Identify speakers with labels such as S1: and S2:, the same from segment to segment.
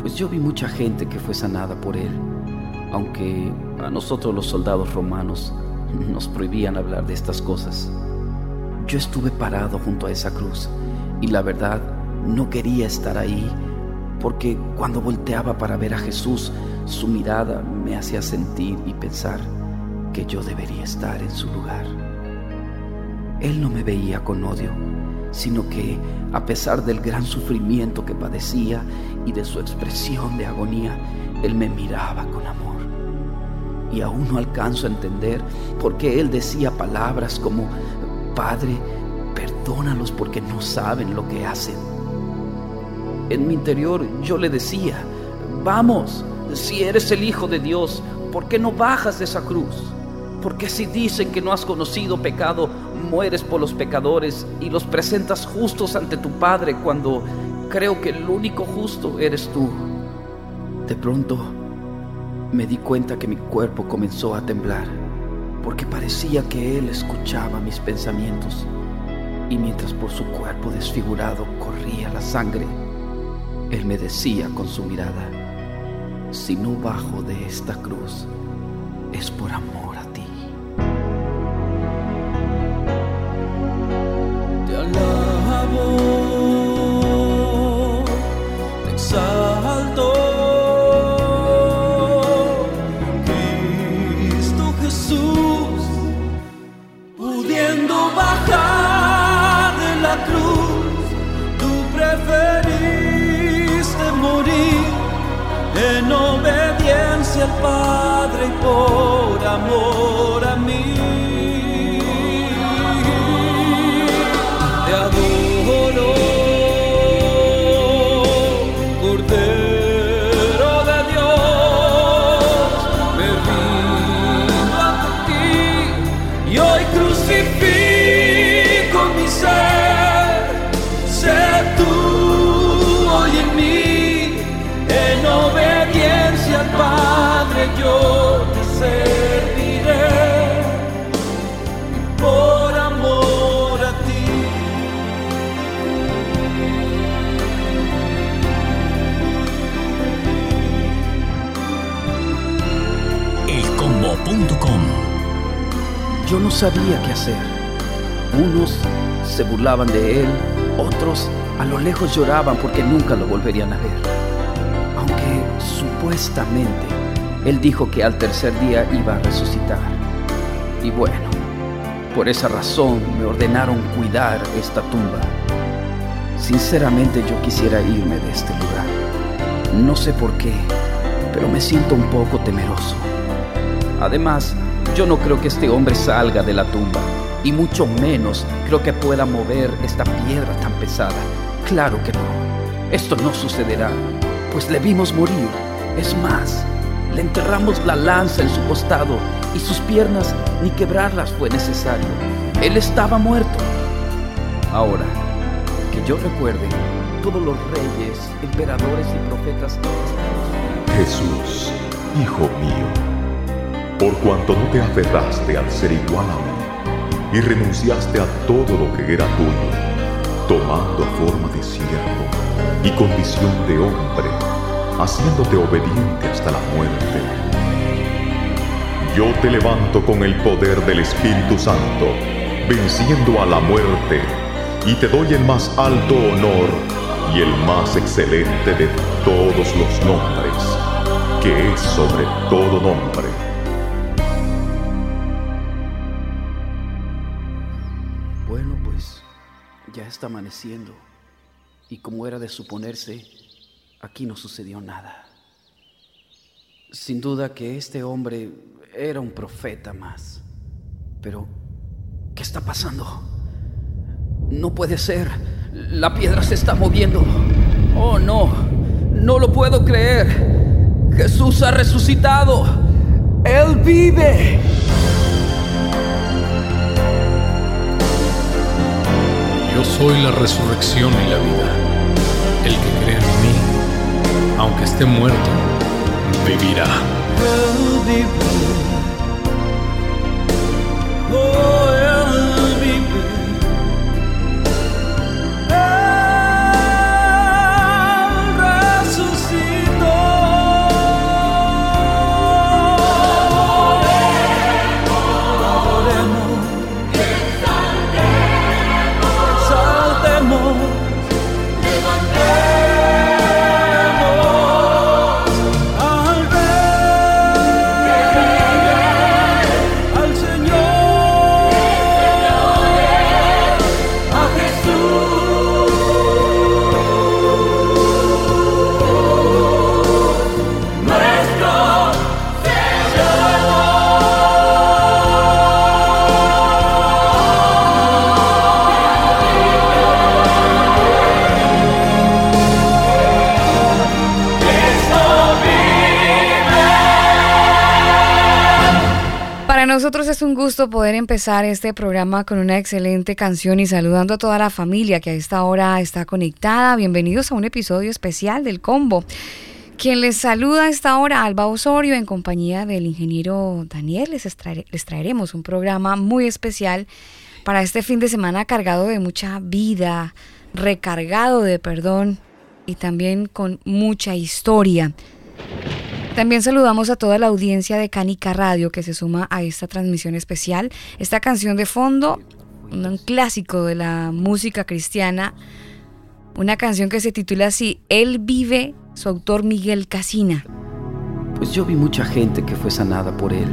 S1: pues yo vi mucha gente que fue sanada por él, aunque a nosotros los soldados romanos nos prohibían hablar de estas cosas. Yo estuve parado junto a esa cruz y la verdad no quería estar ahí porque cuando volteaba para ver a Jesús, su mirada me hacía sentir y pensar que yo debería estar en su lugar. Él no me veía con odio, sino que a pesar del gran sufrimiento que padecía y de su expresión de agonía, Él me miraba con amor. Y aún no alcanzo a entender por qué Él decía palabras como, Padre, perdónalos porque no saben lo que hacen. En mi interior yo le decía, vamos, si eres el Hijo de Dios, ¿por qué no bajas de esa cruz? Porque si dicen que no has conocido pecado, mueres por los pecadores y los presentas justos ante tu Padre cuando creo que el único justo eres tú. De pronto me di cuenta que mi cuerpo comenzó a temblar, porque parecía que Él escuchaba mis pensamientos, y mientras por su cuerpo desfigurado corría la sangre, Él me decía con su mirada, si no bajo de esta cruz, es por amor lejos lloraban porque nunca lo volverían a ver. Aunque supuestamente él dijo que al tercer día iba a resucitar. Y bueno, por esa razón me ordenaron cuidar esta tumba. Sinceramente yo quisiera irme de este lugar. No sé por qué, pero me siento un poco temeroso. Además, yo no creo que este hombre salga de la tumba, y mucho menos creo que pueda mover esta piedra tan pesada. Claro que no. Esto no sucederá, pues le vimos morir. Es más, le enterramos la lanza en su costado y sus piernas ni quebrarlas fue necesario. Él estaba muerto. Ahora, que yo recuerde, todos los reyes, emperadores y profetas
S2: Jesús, Hijo mío, por cuanto no te aferraste al ser igual a mí y renunciaste a todo lo que era tuyo, tomando forma siervo y condición de hombre, haciéndote obediente hasta la muerte. Yo te levanto con el poder del Espíritu Santo, venciendo a la muerte, y te doy el más alto honor y el más excelente de todos los nombres que es sobre todo nombre.
S1: Bueno, pues ya está amaneciendo. Y como era de suponerse, aquí no sucedió nada. Sin duda que este hombre era un profeta más. Pero, ¿qué está pasando? No puede ser. La piedra se está moviendo. Oh, no. No lo puedo creer. Jesús ha resucitado. Él vive.
S3: Yo soy la resurrección y la vida. El que cree en mí, aunque esté muerto, vivirá.
S4: Nosotros es un gusto poder empezar este programa con una excelente canción y saludando a toda la familia que a esta hora está conectada. Bienvenidos a un episodio especial del Combo. Quien les saluda a esta hora, Alba Osorio, en compañía del ingeniero Daniel, les, extraer- les traeremos un programa muy especial para este fin de semana cargado de mucha vida, recargado de perdón y también con mucha historia. También saludamos a toda la audiencia de Canica Radio que se suma a esta transmisión especial. Esta canción de fondo, un clásico de la música cristiana, una canción que se titula así, Él vive, su autor Miguel Casina.
S1: Pues yo vi mucha gente que fue sanada por él.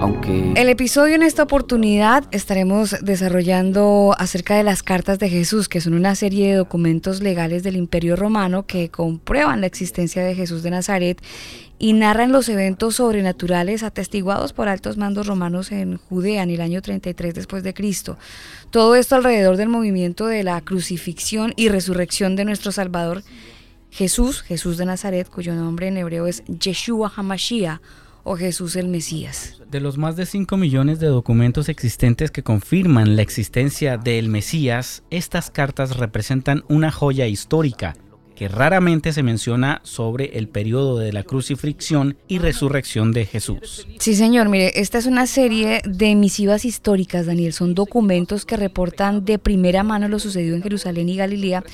S1: Aunque
S4: El episodio en esta oportunidad estaremos desarrollando acerca de las cartas de Jesús, que son una serie de documentos legales del Imperio Romano que comprueban la existencia de Jesús de Nazaret y narran los eventos sobrenaturales atestiguados por altos mandos romanos en Judea en el año 33 después de Cristo. Todo esto alrededor del movimiento de la crucifixión y resurrección de nuestro Salvador Jesús, Jesús de Nazaret, cuyo nombre en hebreo es Yeshua Hamashiach o Jesús el Mesías.
S5: De los más de 5 millones de documentos existentes que confirman la existencia del Mesías, estas cartas representan una joya histórica que raramente se menciona sobre el periodo de la crucifixión y resurrección de Jesús.
S4: Sí, señor, mire, esta es una serie de misivas históricas, Daniel. Son documentos que reportan de primera mano lo sucedido en Jerusalén y Galilea,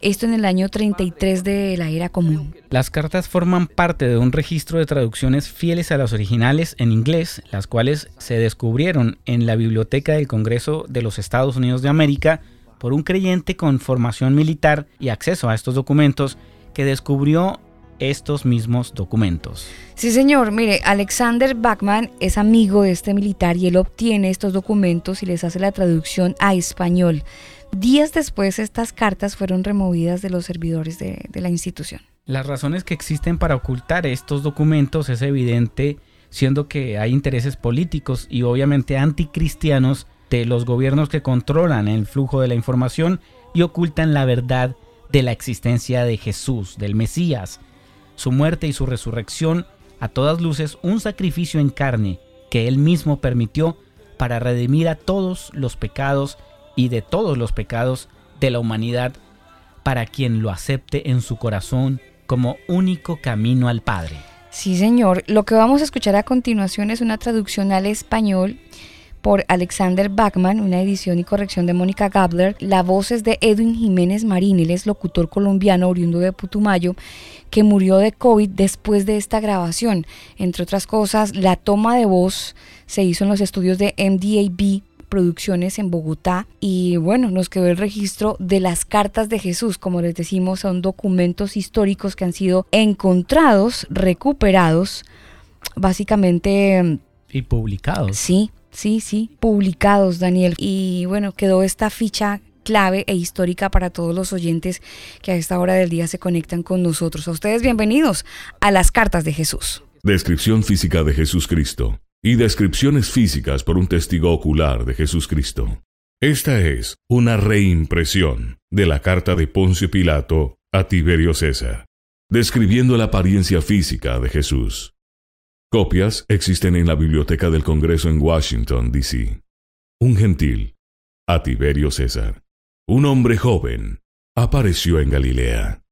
S4: esto en el año 33 de la era común.
S5: Las cartas forman parte de un registro de traducciones fieles a las originales en inglés, las cuales se descubrieron en la Biblioteca del Congreso de los Estados Unidos de América por un creyente con formación militar y acceso a estos documentos que descubrió estos mismos documentos.
S4: Sí, señor, mire, Alexander Bachman es amigo de este militar y él obtiene estos documentos y les hace la traducción a español. Días después, estas cartas fueron removidas de los servidores de, de la institución.
S5: Las razones que existen para ocultar estos documentos es evidente, siendo que hay intereses políticos y obviamente anticristianos los gobiernos que controlan el flujo de la información y ocultan la verdad de la existencia de Jesús, del Mesías, su muerte y su resurrección, a todas luces un sacrificio en carne que él mismo permitió para redimir a todos los pecados y de todos los pecados de la humanidad para quien lo acepte en su corazón como único camino al Padre.
S4: Sí, señor. Lo que vamos a escuchar a continuación es una traducción al español por Alexander Bachman, una edición y corrección de Mónica Gabler. La voz es de Edwin Jiménez Marín, él es locutor colombiano oriundo de Putumayo, que murió de COVID después de esta grabación. Entre otras cosas, la toma de voz se hizo en los estudios de MDAB Producciones en Bogotá y bueno, nos quedó el registro de las cartas de Jesús, como les decimos, son documentos históricos que han sido encontrados, recuperados, básicamente...
S5: Y publicados.
S4: Sí, sí, sí, publicados, Daniel. Y bueno, quedó esta ficha clave e histórica para todos los oyentes que a esta hora del día se conectan con nosotros. A ustedes bienvenidos a las cartas de Jesús.
S6: Descripción física de Jesús Cristo y descripciones físicas por un testigo ocular de Jesús Cristo. Esta es una reimpresión de la carta de Poncio Pilato a Tiberio César, describiendo la apariencia física de Jesús. Copias existen en la Biblioteca del Congreso en Washington, D.C. Un gentil, a Tiberio César, un hombre joven, apareció en Galilea,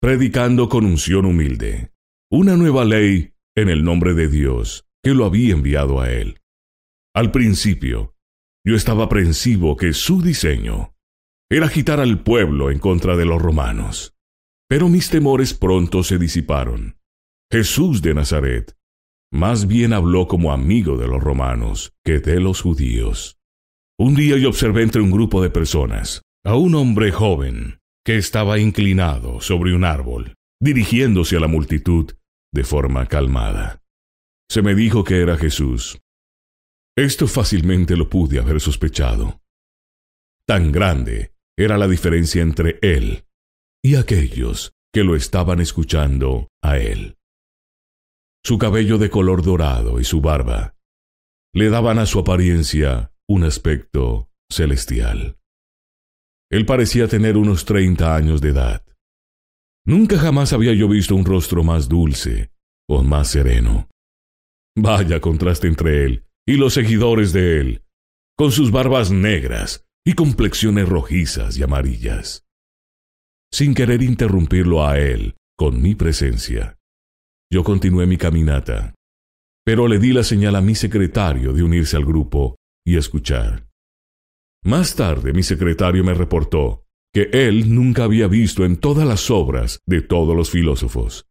S6: predicando con unción humilde, una nueva ley en el nombre de Dios que lo había enviado a él. Al principio, yo estaba aprensivo que su diseño era agitar al pueblo en contra de los romanos. Pero mis temores pronto se disiparon. Jesús de Nazaret más bien habló como amigo de los romanos que de los judíos. Un día yo observé entre un grupo de personas a un hombre joven que estaba inclinado sobre un árbol, dirigiéndose a la multitud de forma calmada. Se me dijo que era Jesús. Esto fácilmente lo pude haber sospechado. Tan grande era la diferencia entre él y aquellos que lo estaban escuchando a él. Su cabello de color dorado y su barba le daban a su apariencia un aspecto celestial. Él parecía tener unos treinta años de edad. Nunca jamás había yo visto un rostro más dulce o más sereno. Vaya contraste entre él y los seguidores de él, con sus barbas negras y complexiones rojizas y amarillas. Sin querer interrumpirlo a él con mi presencia, yo continué mi caminata, pero le di la señal a mi secretario de unirse al grupo y escuchar. Más tarde mi secretario me reportó que él nunca había visto en todas las obras de todos los filósofos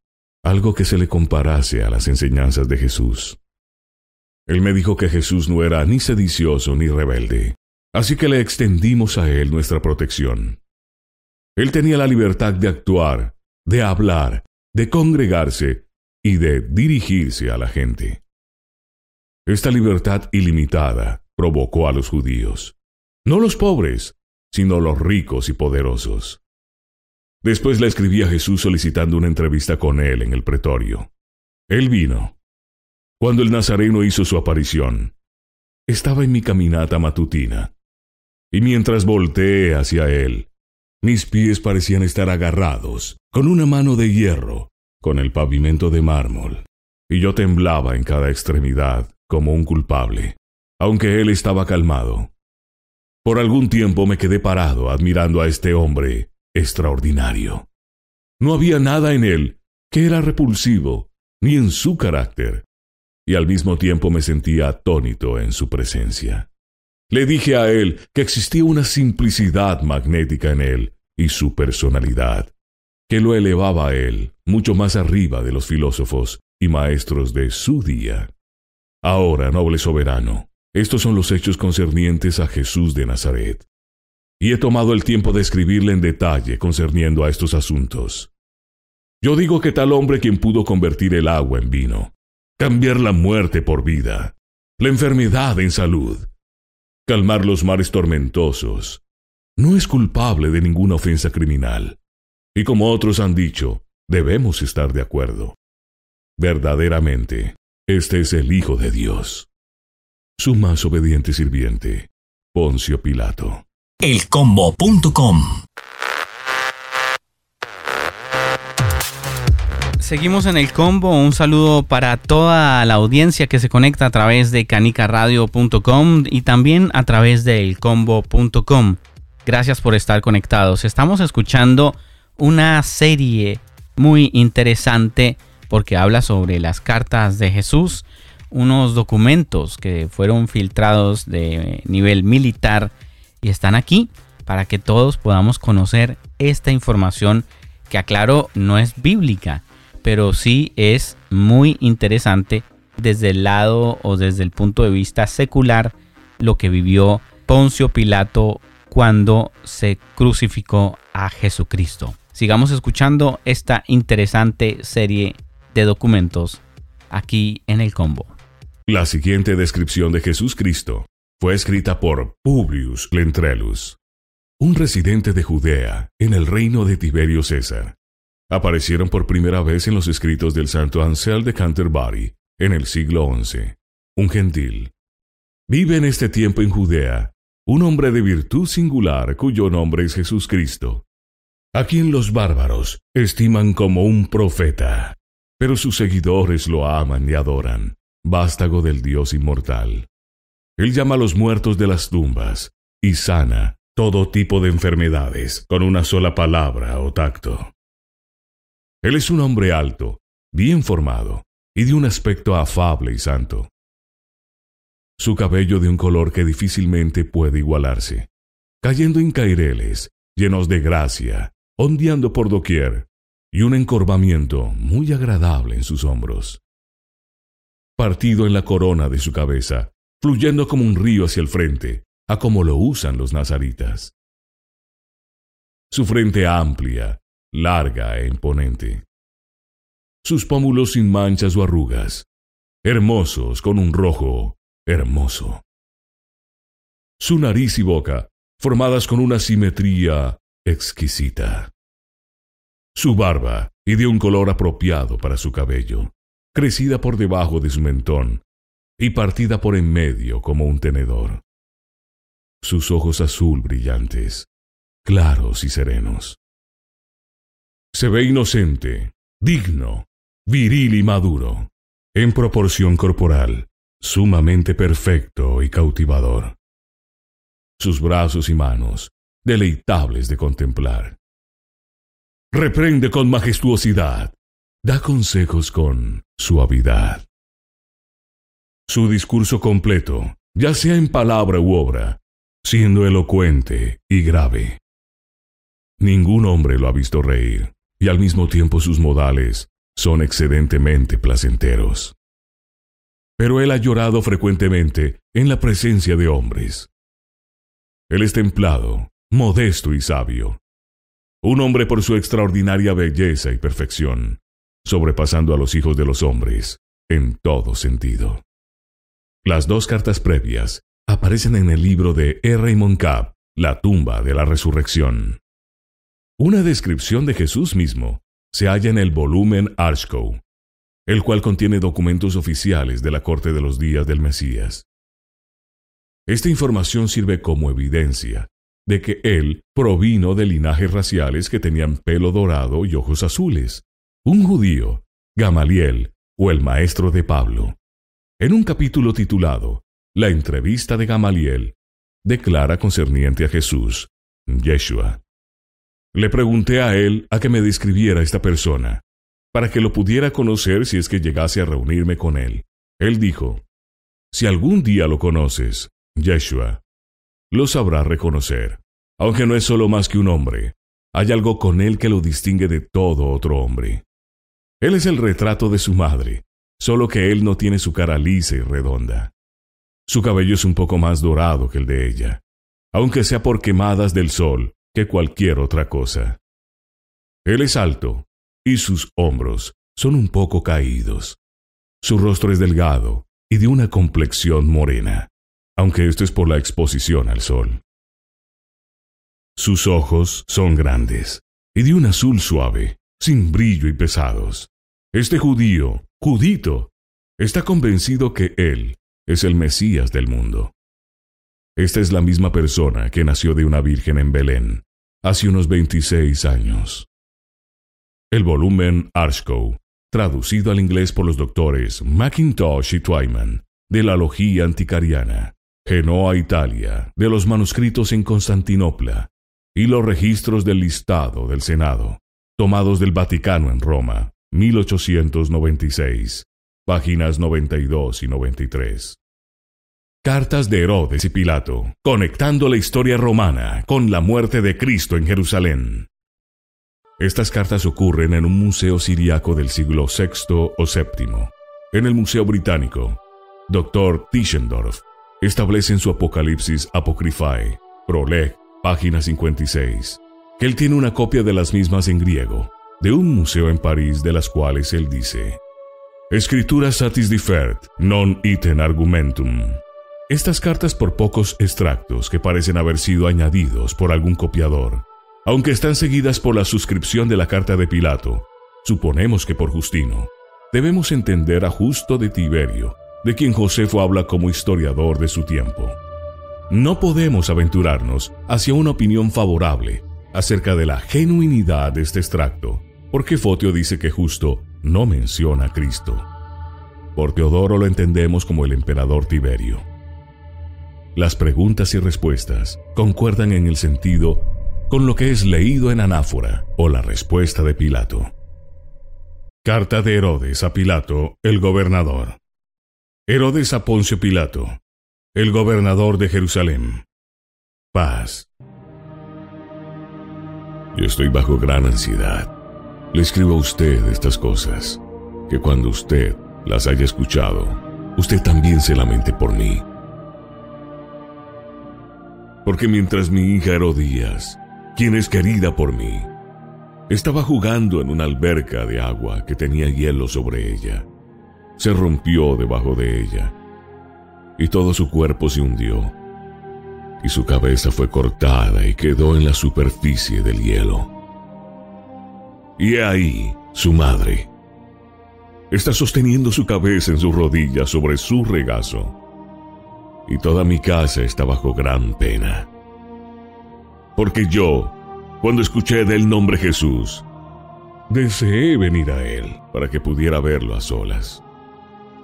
S6: algo que se le comparase a las enseñanzas de Jesús. Él me dijo que Jesús no era ni sedicioso ni rebelde, así que le extendimos a él nuestra protección. Él tenía la libertad de actuar, de hablar, de congregarse y de dirigirse a la gente. Esta libertad ilimitada provocó a los judíos, no los pobres, sino los ricos y poderosos. Después le escribí a Jesús solicitando una entrevista con él en el pretorio. Él vino. Cuando el Nazareno hizo su aparición, estaba en mi caminata matutina, y mientras volteé hacia él, mis pies parecían estar agarrados con una mano de hierro con el pavimento de mármol, y yo temblaba en cada extremidad como un culpable, aunque él estaba calmado. Por algún tiempo me quedé parado admirando a este hombre extraordinario. No había nada en él que era repulsivo, ni en su carácter, y al mismo tiempo me sentía atónito en su presencia. Le dije a él que existía una simplicidad magnética en él y su personalidad, que lo elevaba a él mucho más arriba de los filósofos y maestros de su día. Ahora, noble soberano, estos son los hechos concernientes a Jesús de Nazaret y he tomado el tiempo de escribirle en detalle concerniendo a estos asuntos. Yo digo que tal hombre quien pudo convertir el agua en vino, cambiar la muerte por vida, la enfermedad en salud, calmar los mares tormentosos, no es culpable de ninguna ofensa criminal. Y como otros han dicho, debemos estar de acuerdo. Verdaderamente, este es el Hijo de Dios. Su más obediente sirviente, Poncio Pilato
S7: elcombo.com.
S5: Seguimos en el combo. Un saludo para toda la audiencia que se conecta a través de canicaradio.com y también a través de elcombo.com. Gracias por estar conectados. Estamos escuchando una serie muy interesante porque habla sobre las cartas de Jesús, unos documentos que fueron filtrados de nivel militar y están aquí para que todos podamos conocer esta información que aclaro no es bíblica, pero sí es muy interesante desde el lado o desde el punto de vista secular lo que vivió Poncio Pilato cuando se crucificó a Jesucristo. Sigamos escuchando esta interesante serie de documentos aquí en el combo.
S6: La siguiente descripción de Jesús Cristo fue escrita por Publius Lentrelus, un residente de Judea en el reino de Tiberio César. Aparecieron por primera vez en los escritos del santo Ansel de Canterbury en el siglo XI. Un gentil. Vive en este tiempo en Judea un hombre de virtud singular cuyo nombre es Jesús Cristo, a quien los bárbaros estiman como un profeta, pero sus seguidores lo aman y adoran, vástago del Dios inmortal. Él llama a los muertos de las tumbas y sana todo tipo de enfermedades con una sola palabra o tacto. Él es un hombre alto, bien formado y de un aspecto afable y santo. Su cabello de un color que difícilmente puede igualarse, cayendo en caireles, llenos de gracia, ondeando por doquier, y un encorvamiento muy agradable en sus hombros. Partido en la corona de su cabeza, fluyendo como un río hacia el frente, a como lo usan los nazaritas. Su frente amplia, larga e imponente. Sus pómulos sin manchas o arrugas, hermosos con un rojo hermoso. Su nariz y boca, formadas con una simetría exquisita. Su barba, y de un color apropiado para su cabello, crecida por debajo de su mentón y partida por en medio como un tenedor. Sus ojos azul brillantes, claros y serenos. Se ve inocente, digno, viril y maduro, en proporción corporal, sumamente perfecto y cautivador. Sus brazos y manos, deleitables de contemplar. Reprende con majestuosidad, da consejos con suavidad. Su discurso completo, ya sea en palabra u obra, siendo elocuente y grave. Ningún hombre lo ha visto reír, y al mismo tiempo sus modales son excedentemente placenteros pero él ha llorado frecuentemente en la presencia de hombres. Él es templado, modesto y sabio. Un hombre por su extraordinaria belleza y perfección, sobrepasando a los hijos de los hombres en todo sentido. Las dos cartas previas aparecen en el libro de E. Raymond Capp, La tumba de la resurrección. Una descripción de Jesús mismo se halla en el volumen Archcoe, el cual contiene documentos oficiales de la corte de los días del Mesías. Esta información sirve como evidencia de que él provino de linajes raciales que tenían pelo dorado y ojos azules, un judío, Gamaliel o el maestro de Pablo. En un capítulo titulado La entrevista de Gamaliel, declara concerniente a Jesús, Yeshua. Le pregunté a él a que me describiera esta persona, para que lo pudiera conocer si es que llegase a reunirme con él. Él dijo, Si algún día lo conoces, Yeshua, lo sabrás reconocer, aunque no es solo más que un hombre, hay algo con él que lo distingue de todo otro hombre. Él es el retrato de su madre, solo que él no tiene su cara lisa y redonda. Su cabello es un poco más dorado que el de ella, aunque sea por quemadas del sol que cualquier otra cosa. Él es alto, y sus hombros son un poco caídos. Su rostro es delgado y de una complexión morena, aunque esto es por la exposición al sol. Sus ojos son grandes y de un azul suave, sin brillo y pesados. Este judío, judito, está convencido que él es el Mesías del mundo. Esta es la misma persona que nació de una virgen en Belén hace unos 26 años. El volumen Archco, traducido al inglés por los doctores Mackintosh y Twyman, de la Logía Anticariana, Genoa, Italia, de los manuscritos en Constantinopla, y los registros del listado del Senado, tomados del Vaticano en Roma, 1896, páginas 92 y 93. Cartas de Herodes y Pilato, conectando la historia romana con la muerte de Cristo en Jerusalén. Estas cartas ocurren en un museo siriaco del siglo VI o VII. En el Museo Británico, Dr. Tischendorf establece en su Apocalipsis Apocryphae, Proleg, página 56, que él tiene una copia de las mismas en griego, de un museo en París de las cuales él dice, Escritura satis differt, non iten argumentum. Estas cartas por pocos extractos que parecen haber sido añadidos por algún copiador, aunque están seguidas por la suscripción de la carta de Pilato, suponemos que por Justino, debemos entender a Justo de Tiberio, de quien Josefo habla como historiador de su tiempo. No podemos aventurarnos hacia una opinión favorable acerca de la genuinidad de este extracto, porque Fotio dice que Justo no menciona a Cristo. Por Teodoro lo entendemos como el emperador Tiberio. Las preguntas y respuestas concuerdan en el sentido con lo que es leído en anáfora o la respuesta de Pilato. Carta de Herodes a Pilato, el gobernador. Herodes a Poncio Pilato, el gobernador de Jerusalén. Paz. Yo estoy bajo gran ansiedad. Le escribo a usted estas cosas, que cuando usted las haya escuchado, usted también se lamente por mí porque mientras mi hija Herodías, quien es querida por mí, estaba jugando en una alberca de agua que tenía hielo sobre ella, se rompió debajo de ella, y todo su cuerpo se hundió, y su cabeza fue cortada y quedó en la superficie del hielo. Y ahí su madre está sosteniendo su cabeza en su rodilla sobre su regazo y toda mi casa está bajo gran pena. Porque yo, cuando escuché del nombre Jesús, deseé venir a Él para que pudiera verlo a solas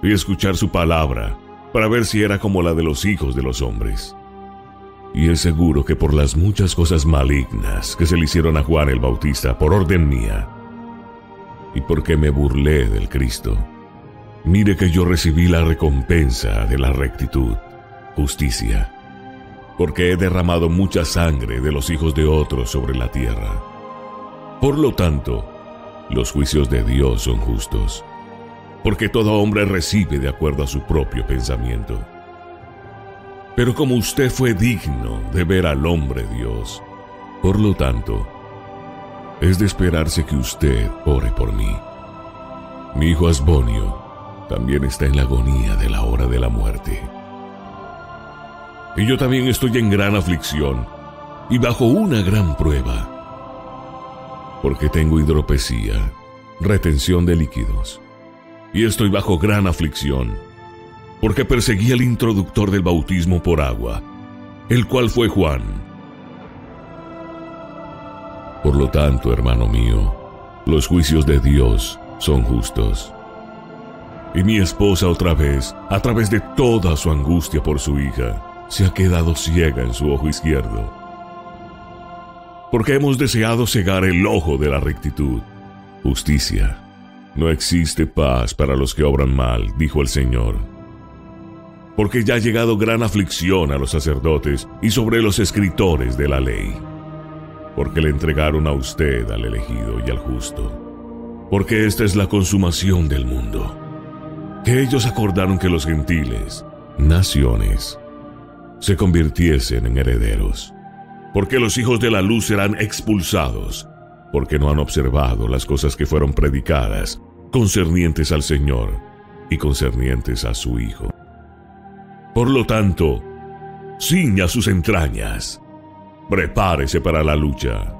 S6: y escuchar su palabra para ver si era como la de los hijos de los hombres. Y es seguro que por las muchas cosas malignas que se le hicieron a Juan el Bautista por orden mía, y porque me burlé del Cristo, mire que yo recibí la recompensa de la rectitud justicia, porque he derramado mucha sangre de los hijos de otros sobre la tierra. Por lo tanto, los juicios de Dios son justos, porque todo hombre recibe de acuerdo a su propio pensamiento. Pero como usted fue digno de ver al hombre Dios, por lo tanto, es de esperarse que usted ore por mí. Mi hijo Asbonio también está en la agonía de la hora de la muerte y yo también estoy en gran aflicción y bajo una gran prueba, porque tengo hidropesía, retención de líquidos, y estoy bajo gran aflicción, porque perseguí al introductor del bautismo por agua, el cual fue Juan. Por lo tanto, hermano mío, los juicios de Dios son justos. Y mi esposa otra vez, a través de toda su angustia por su hija, se ha quedado ciega en su ojo izquierdo. Porque hemos deseado cegar el ojo de la rectitud. Justicia. No existe paz para los que obran mal, dijo el Señor. Porque ya ha llegado gran aflicción a los sacerdotes y sobre los escritores de la ley. Porque le entregaron a usted al elegido y al justo. Porque esta es la consumación del mundo. Que ellos acordaron que los gentiles, naciones, se convirtiesen en herederos. Porque los hijos de la luz serán expulsados, porque no han observado las cosas que fueron predicadas concernientes al Señor y concernientes a su Hijo. Por lo tanto, ciña sus entrañas, prepárese para la lucha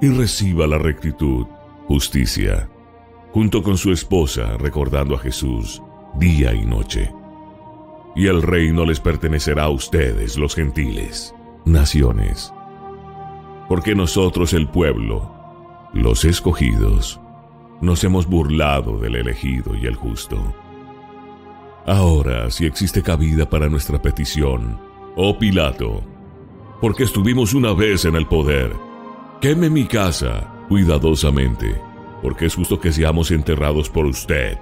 S6: y reciba la rectitud, justicia, junto con su esposa recordando a Jesús día y noche y el reino les pertenecerá a ustedes, los gentiles, naciones. Porque nosotros, el pueblo, los escogidos, nos hemos burlado del elegido y el justo. Ahora, si existe cabida para nuestra petición, oh Pilato, porque estuvimos una vez en el poder, queme mi casa cuidadosamente, porque es justo que seamos enterrados por usted,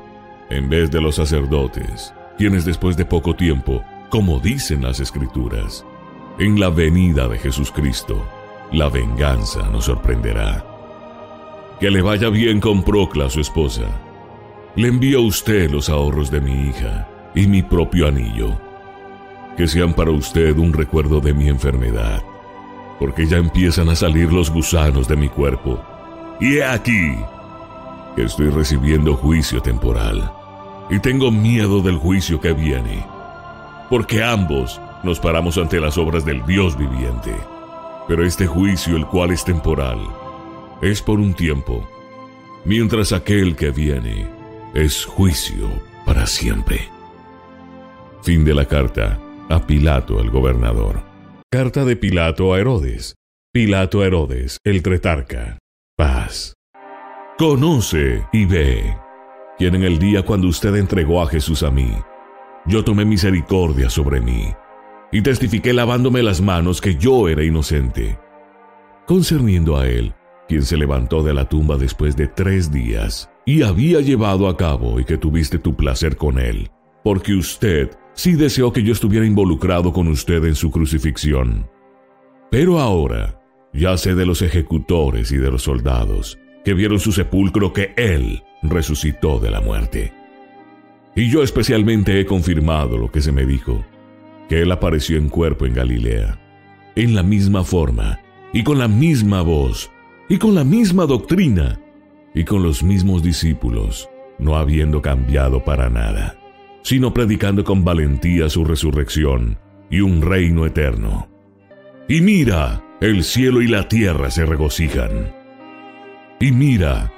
S6: en vez de los sacerdotes quienes después de poco tiempo, como dicen las escrituras, en la venida de Jesucristo, la venganza nos sorprenderá. Que le vaya bien con Procla, su esposa. Le envío a usted los ahorros de mi hija y mi propio anillo. que sean para usted un recuerdo de mi enfermedad, porque ya empiezan a salir los gusanos de mi cuerpo. Y he aquí que estoy recibiendo juicio temporal, y tengo miedo del juicio que viene, porque ambos nos paramos ante las obras del Dios viviente. Pero este juicio, el cual es temporal, es por un tiempo, mientras aquel que viene es juicio para siempre. Fin de la carta a Pilato el gobernador. Carta de Pilato a Herodes. Pilato a Herodes, el tretarca. Paz. Conoce y ve, quien en el día cuando usted entregó a Jesús a mí, yo tomé misericordia sobre mí y testifiqué lavándome las manos que yo era inocente. Concerniendo a él, quien se levantó de la tumba después de tres días y había llevado a cabo y que tuviste tu placer con él, porque usted sí deseó que yo estuviera involucrado con usted en su crucifixión. Pero ahora, ya sé de los ejecutores y de los soldados que vieron su sepulcro que él resucitó de la muerte. Y yo especialmente he confirmado lo que se me dijo, que él apareció en cuerpo en Galilea, en la misma forma, y con la misma voz, y con la misma doctrina, y con los mismos discípulos, no habiendo cambiado para nada, sino predicando con valentía su resurrección y un reino eterno. Y mira, el cielo y la tierra se regocijan. Y mira,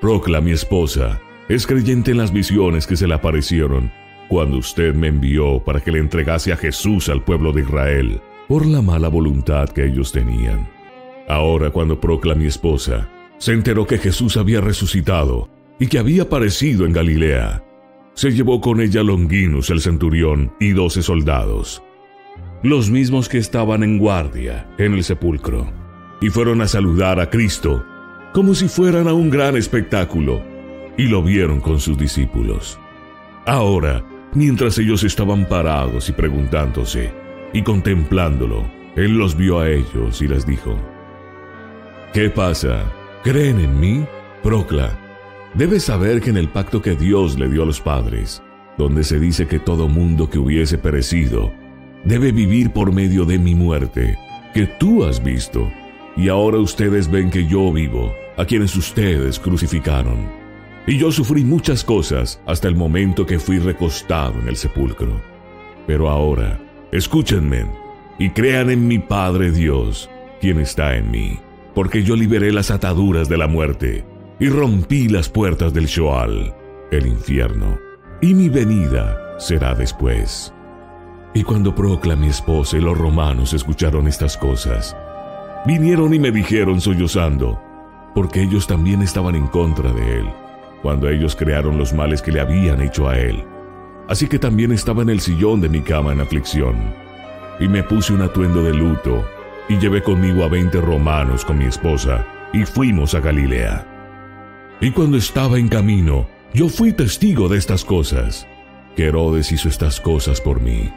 S6: Procla, mi esposa, es creyente en las visiones que se le aparecieron cuando usted me envió para que le entregase a Jesús al pueblo de Israel por la mala voluntad que ellos tenían. Ahora cuando Procla, mi esposa, se enteró que Jesús había resucitado y que había aparecido en Galilea, se llevó con ella Longinus el centurión y doce soldados, los mismos que estaban en guardia en el sepulcro, y fueron a saludar a Cristo como si fueran a un gran espectáculo, y lo vieron con sus discípulos. Ahora, mientras ellos estaban parados y preguntándose, y contemplándolo, él los vio a ellos y les dijo, ¿Qué pasa? ¿Creen en mí? Procla, debes saber que en el pacto que Dios le dio a los padres, donde se dice que todo mundo que hubiese perecido debe vivir por medio de mi muerte, que tú has visto, y ahora ustedes ven que yo vivo, a quienes ustedes crucificaron. Y yo sufrí muchas cosas hasta el momento que fui recostado en el sepulcro. Pero ahora, escúchenme y crean en mi Padre Dios, quien está en mí porque yo liberé las ataduras de la muerte y rompí las puertas del Shoal, el infierno, y mi venida será después. Y cuando Procla mi esposa y los romanos escucharon estas cosas, vinieron y me dijeron sollozando, porque ellos también estaban en contra de él, cuando ellos crearon los males que le habían hecho a él. Así que también estaba en el sillón de mi cama en aflicción, y me puse un atuendo de luto y llevé conmigo a veinte romanos con mi esposa y fuimos a Galilea. Y cuando estaba en camino, yo fui testigo de estas cosas, que Herodes hizo estas cosas por mí,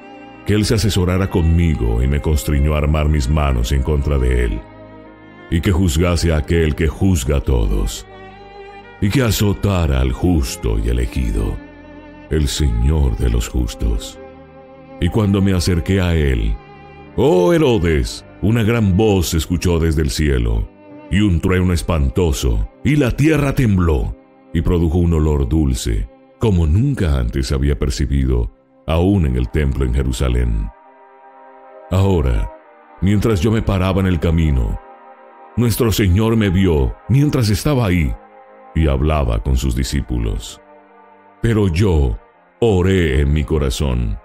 S6: que él se asesorara conmigo y me constriñó a armar mis manos en contra de él, y que juzgase a aquel que juzga a todos, y que azotara al justo y elegido, el Señor de los justos. Y cuando me acerqué a él, oh Herodes, una gran voz se escuchó desde el cielo, y un trueno espantoso, y la tierra tembló, y produjo un olor dulce, como nunca antes había percibido, aún en el templo en Jerusalén. Ahora, mientras yo me paraba en el camino, nuestro Señor me vio mientras estaba ahí y hablaba con sus discípulos. Pero yo oré en mi corazón,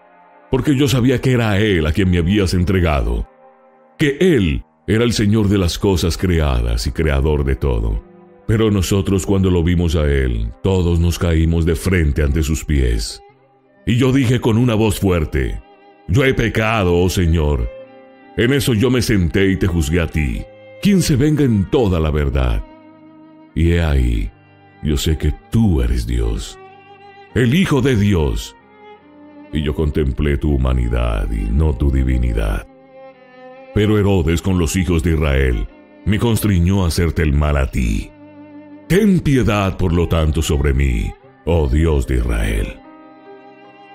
S6: porque yo sabía que era Él a quien me habías entregado que Él era el Señor de las cosas creadas y creador de todo. Pero nosotros cuando lo vimos a Él, todos nos caímos de frente ante sus pies. Y yo dije con una voz fuerte, Yo he pecado, oh Señor. En eso yo me senté y te juzgué a ti, quien se venga en toda la verdad. Y he ahí, yo sé que tú eres Dios, el Hijo de Dios. Y yo contemplé tu humanidad y no tu divinidad. Pero Herodes con los hijos de Israel me constriñó a hacerte el mal a ti. Ten piedad, por lo tanto, sobre mí, oh Dios de Israel.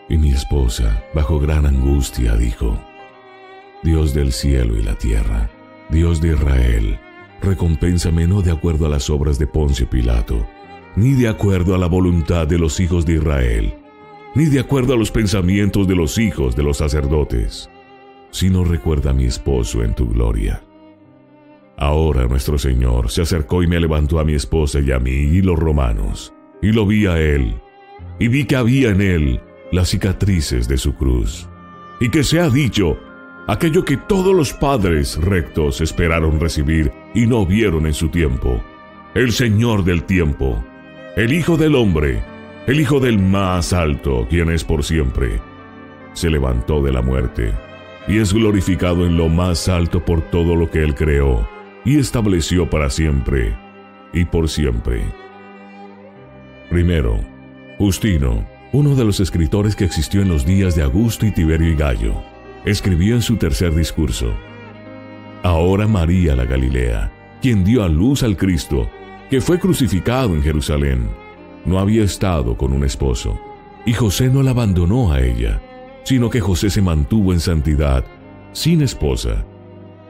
S6: Y mi esposa, bajo gran angustia, dijo, Dios del cielo y la tierra, Dios de Israel, recompénsame no de acuerdo a las obras de Poncio Pilato, ni de acuerdo a la voluntad de los hijos de Israel, ni de acuerdo a los pensamientos de los hijos de los sacerdotes, sino recuerda a mi esposo en tu gloria. Ahora nuestro Señor se acercó y me levantó a mi esposa y a mí y los romanos, y lo vi a él, y vi que había en él las cicatrices de su cruz, y que se ha dicho, aquello que todos los padres rectos esperaron recibir y no vieron en su tiempo, el Señor del tiempo, el Hijo del Hombre, el Hijo del más alto, quien es por siempre, se levantó de la muerte y es glorificado en lo más alto por todo lo que Él creó y estableció para siempre y por siempre. Primero, Justino, uno de los escritores que existió en los días de Augusto y Tiberio y Gallo, escribió en su tercer discurso, Ahora María la Galilea, quien dio a luz al Cristo, que fue crucificado en Jerusalén, no había estado con un esposo, y José no la abandonó a ella, sino que José se mantuvo en santidad, sin esposa,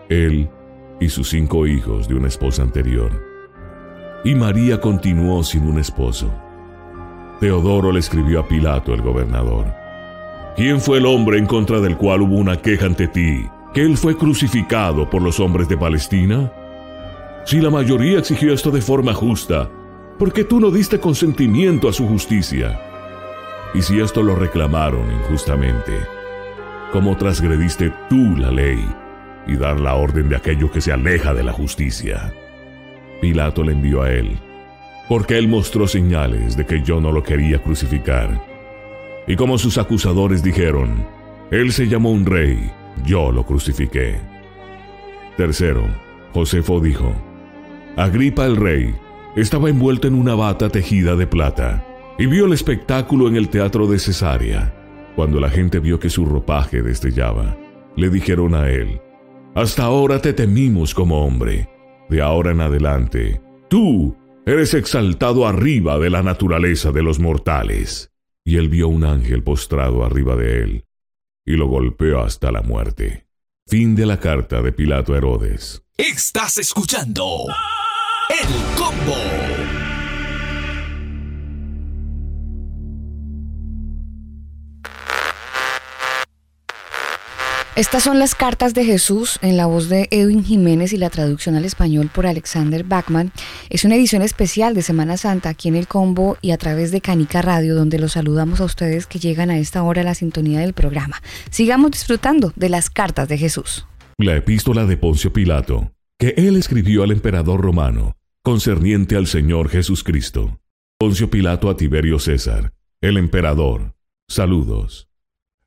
S6: él y sus cinco hijos de una esposa anterior. Y María continuó sin un esposo. Teodoro le escribió a Pilato, el gobernador, ¿Quién fue el hombre en contra del cual hubo una queja ante ti? ¿Que él fue crucificado por los hombres de Palestina? Si la mayoría exigió esto de forma justa, ¿por qué tú no diste consentimiento a su justicia? Y si esto lo reclamaron injustamente, ¿cómo transgrediste tú la ley y dar la orden de aquello que se aleja de la justicia? Pilato le envió a él, porque él mostró señales de que yo no lo quería crucificar. Y como sus acusadores dijeron, él se llamó un rey, yo lo crucifiqué. Tercero, Josefo dijo, Agripa el rey estaba envuelto en una bata tejida de plata y vio el espectáculo en el teatro de Cesarea. Cuando la gente vio que su ropaje destellaba, le dijeron a él, Hasta ahora te temimos como hombre, de ahora en adelante, tú eres exaltado arriba de la naturaleza de los mortales. Y él vio un ángel postrado arriba de él, y lo golpeó hasta la muerte. Fin de la carta de Pilato a Herodes.
S8: Estás escuchando El Combo.
S4: Estas son las cartas de Jesús en la voz de Edwin Jiménez y la traducción al español por Alexander Bachman. Es una edición especial de Semana Santa aquí en el Combo y a través de Canica Radio, donde los saludamos a ustedes que llegan a esta hora a la sintonía del programa. Sigamos disfrutando de las cartas de Jesús.
S6: La epístola de Poncio Pilato, que él escribió al emperador romano, concerniente al Señor Jesucristo. Poncio Pilato a Tiberio César, el emperador. Saludos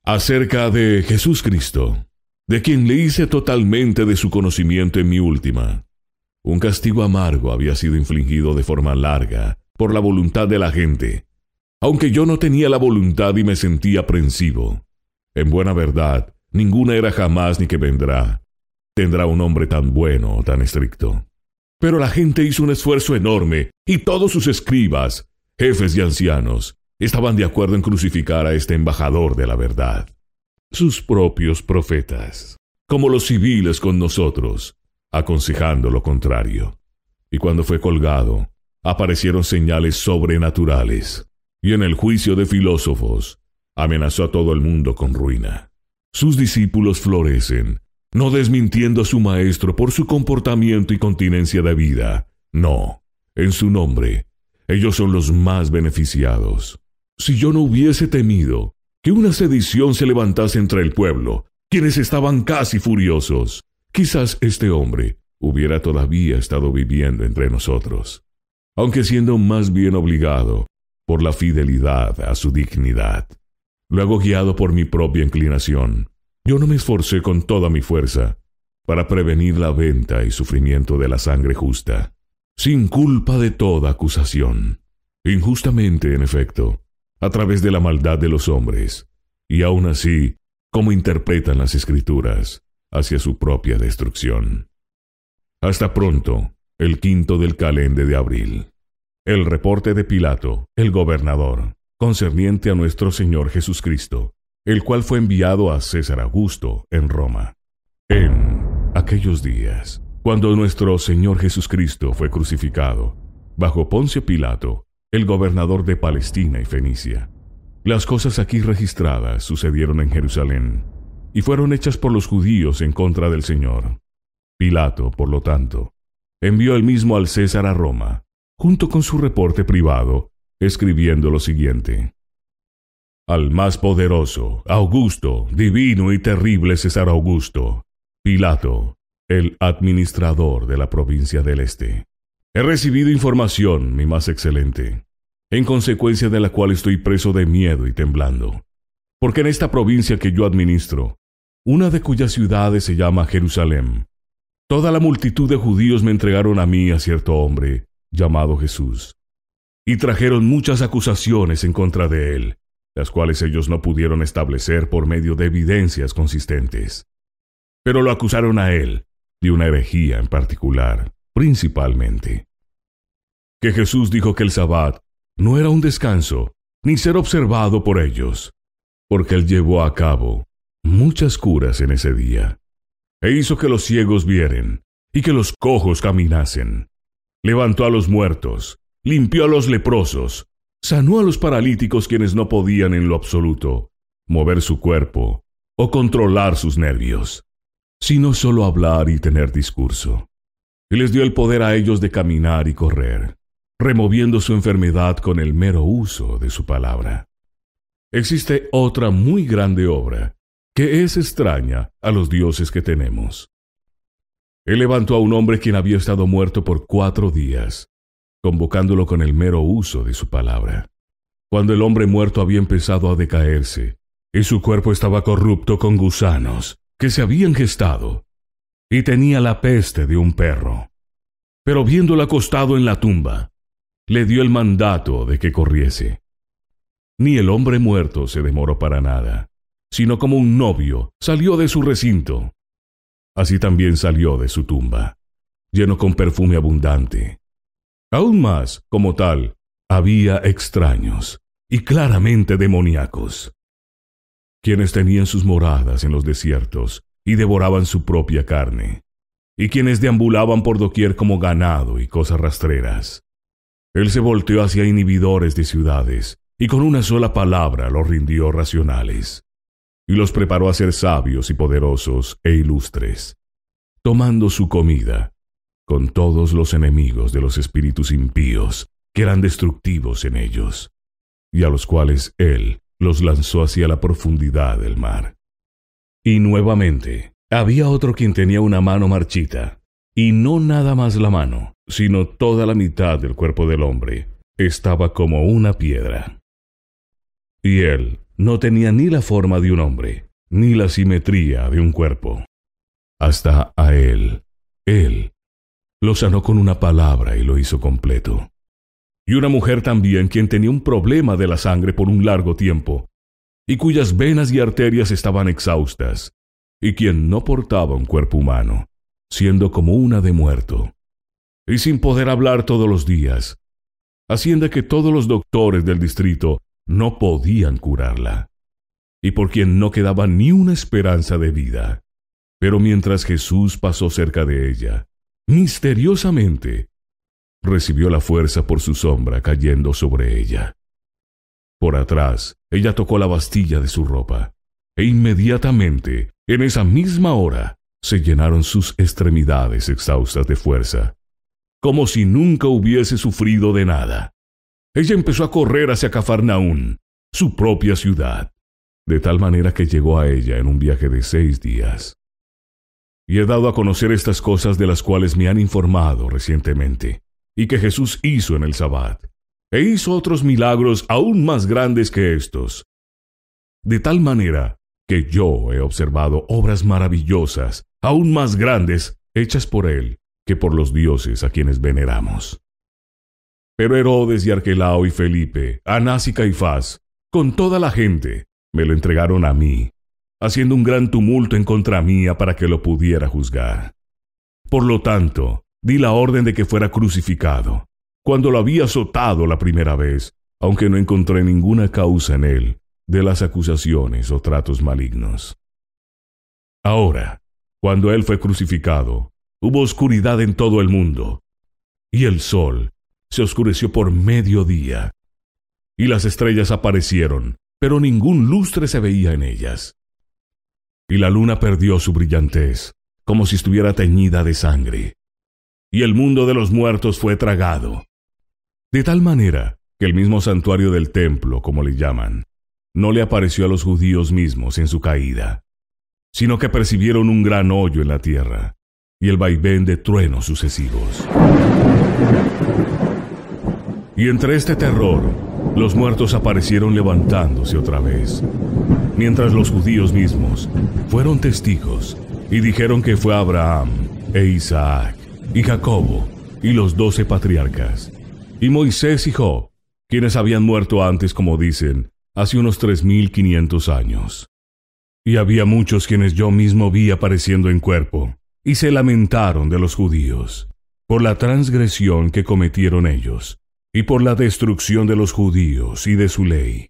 S6: acerca de Jesús Cristo, de quien le hice totalmente de su conocimiento en mi última. Un castigo amargo había sido infligido de forma larga por la voluntad de la gente, aunque yo no tenía la voluntad y me sentía aprensivo. En buena verdad, ninguna era jamás ni que vendrá. Tendrá un hombre tan bueno o tan estricto. Pero la gente hizo un esfuerzo enorme y todos sus escribas, jefes y ancianos, estaban de acuerdo en crucificar a este embajador de la verdad. Sus propios profetas, como los civiles con nosotros, aconsejando lo contrario. Y cuando fue colgado, aparecieron señales sobrenaturales, y en el juicio de filósofos, amenazó a todo el mundo con ruina. Sus discípulos florecen, no desmintiendo a su maestro por su comportamiento y continencia de vida. No, en su nombre, ellos son los más beneficiados. Si yo no hubiese temido que una sedición se levantase entre el pueblo, quienes estaban casi furiosos, quizás este hombre hubiera todavía estado viviendo entre nosotros, aunque siendo más bien obligado por la fidelidad a su dignidad. Luego guiado por mi propia inclinación, yo no me esforcé con toda mi fuerza para prevenir la venta y sufrimiento de la sangre justa, sin culpa de toda acusación. Injustamente, en efecto, a través de la maldad de los hombres, y aún así, como interpretan las escrituras, hacia su propia destrucción. Hasta pronto, el quinto del calende de abril. El reporte de Pilato, el gobernador, concerniente a nuestro Señor Jesucristo, el cual fue enviado a César Augusto en Roma. En aquellos días, cuando nuestro Señor Jesucristo fue crucificado, bajo Poncio Pilato, el gobernador de Palestina y Fenicia, las cosas aquí registradas sucedieron en Jerusalén y fueron hechas por los judíos en contra del Señor. Pilato, por lo tanto, envió el mismo al César a Roma, junto con su reporte privado, escribiendo lo siguiente. Al más poderoso, Augusto, divino y terrible César Augusto, Pilato, el administrador de la provincia del Este. He recibido información, mi más excelente, en consecuencia de la cual estoy preso de miedo y temblando, porque en esta provincia que yo administro, una de cuyas ciudades se llama Jerusalén, toda la multitud de judíos me entregaron a mí a cierto hombre llamado Jesús, y trajeron muchas acusaciones en contra de él, las cuales ellos no pudieron establecer por medio de evidencias consistentes. Pero lo acusaron a él de una herejía en particular, principalmente. Que Jesús dijo que el sabbat no era un descanso, ni ser observado por ellos, porque él llevó a cabo muchas curas en ese día, e hizo que los ciegos vieren, y que los cojos caminasen. Levantó a los muertos, limpió a los leprosos, sanó a los paralíticos quienes no podían en lo absoluto mover su cuerpo o controlar sus nervios, sino solo hablar y tener discurso. Y les dio el poder a ellos de caminar y correr, removiendo su enfermedad con el mero uso de su palabra. Existe otra muy grande obra, que es extraña a los dioses que tenemos. Él levantó a un hombre quien había estado muerto por cuatro días, convocándolo con el mero uso de su palabra. Cuando el hombre muerto había empezado a decaerse, y su cuerpo estaba corrupto con gusanos que se habían gestado, y tenía la peste de un perro. Pero viéndolo acostado en la tumba, le dio el mandato de que corriese. Ni el hombre muerto se demoró para nada, sino como un novio salió de su recinto. Así también salió de su tumba, lleno con perfume abundante, Aún más, como tal, había extraños y claramente demoníacos, quienes tenían sus moradas en los desiertos y devoraban su propia carne, y quienes deambulaban por doquier como ganado y cosas rastreras. Él se volteó hacia inhibidores de ciudades, y con una sola palabra los rindió racionales, y los preparó a ser sabios y poderosos e ilustres, tomando su comida con todos los enemigos de los espíritus impíos que eran destructivos en ellos, y a los cuales él los lanzó hacia la profundidad del mar. Y nuevamente, había otro quien tenía una mano marchita, y no nada más la mano, sino toda la mitad del cuerpo del hombre, estaba como una piedra. Y él no tenía ni la forma de un hombre, ni la simetría de un cuerpo. Hasta a él, él, lo sanó con una palabra y lo hizo completo. Y una mujer también quien tenía un problema de la sangre por un largo tiempo, y cuyas venas y arterias estaban exhaustas, y quien no portaba un cuerpo humano, siendo como una de muerto, y sin poder hablar todos los días, haciendo que todos los doctores del distrito no podían curarla, y por quien no quedaba ni una esperanza de vida. Pero mientras Jesús pasó cerca de ella, misteriosamente, recibió la fuerza por su sombra cayendo sobre ella. Por atrás, ella tocó la bastilla de su ropa, e inmediatamente, en esa misma hora, se llenaron sus extremidades exhaustas de fuerza, como si nunca hubiese sufrido de nada. Ella empezó a correr hacia Cafarnaún, su propia ciudad, de tal manera que llegó a ella en un viaje de seis días y he dado a conocer estas cosas de las cuales me han informado recientemente, y que Jesús hizo en el Sabbat, e hizo otros milagros aún más grandes que estos. De tal manera que yo he observado obras maravillosas, aún más grandes, hechas por él, que por los dioses a quienes veneramos. Pero Herodes y Arquelao y Felipe, Anás y Caifás, con toda la gente, me lo entregaron a mí, haciendo un gran tumulto en contra mía para que lo pudiera juzgar. Por lo tanto, di la orden de que fuera crucificado. Cuando lo había azotado la primera vez, aunque no encontré ninguna causa en él de las acusaciones o tratos malignos. Ahora, cuando él fue crucificado, hubo oscuridad en todo el mundo, y el sol se oscureció por mediodía, y las estrellas aparecieron, pero ningún lustre se veía en ellas. Y la luna perdió su brillantez, como si estuviera teñida de sangre, y el mundo de los muertos fue tragado, de tal manera que el mismo santuario del templo, como le llaman, no le apareció a los judíos mismos en su caída, sino que percibieron un gran hoyo en la tierra y el vaivén de truenos sucesivos. Y entre este terror, los muertos aparecieron levantándose otra vez, mientras los judíos mismos fueron testigos y dijeron que fue Abraham e Isaac y Jacobo y los doce patriarcas, y Moisés y Job, quienes habían muerto antes, como dicen, hace unos tres mil quinientos años. Y había muchos quienes yo mismo vi apareciendo en cuerpo, y se lamentaron de los judíos, por la transgresión que cometieron ellos, y por la destrucción de los judíos y de su ley.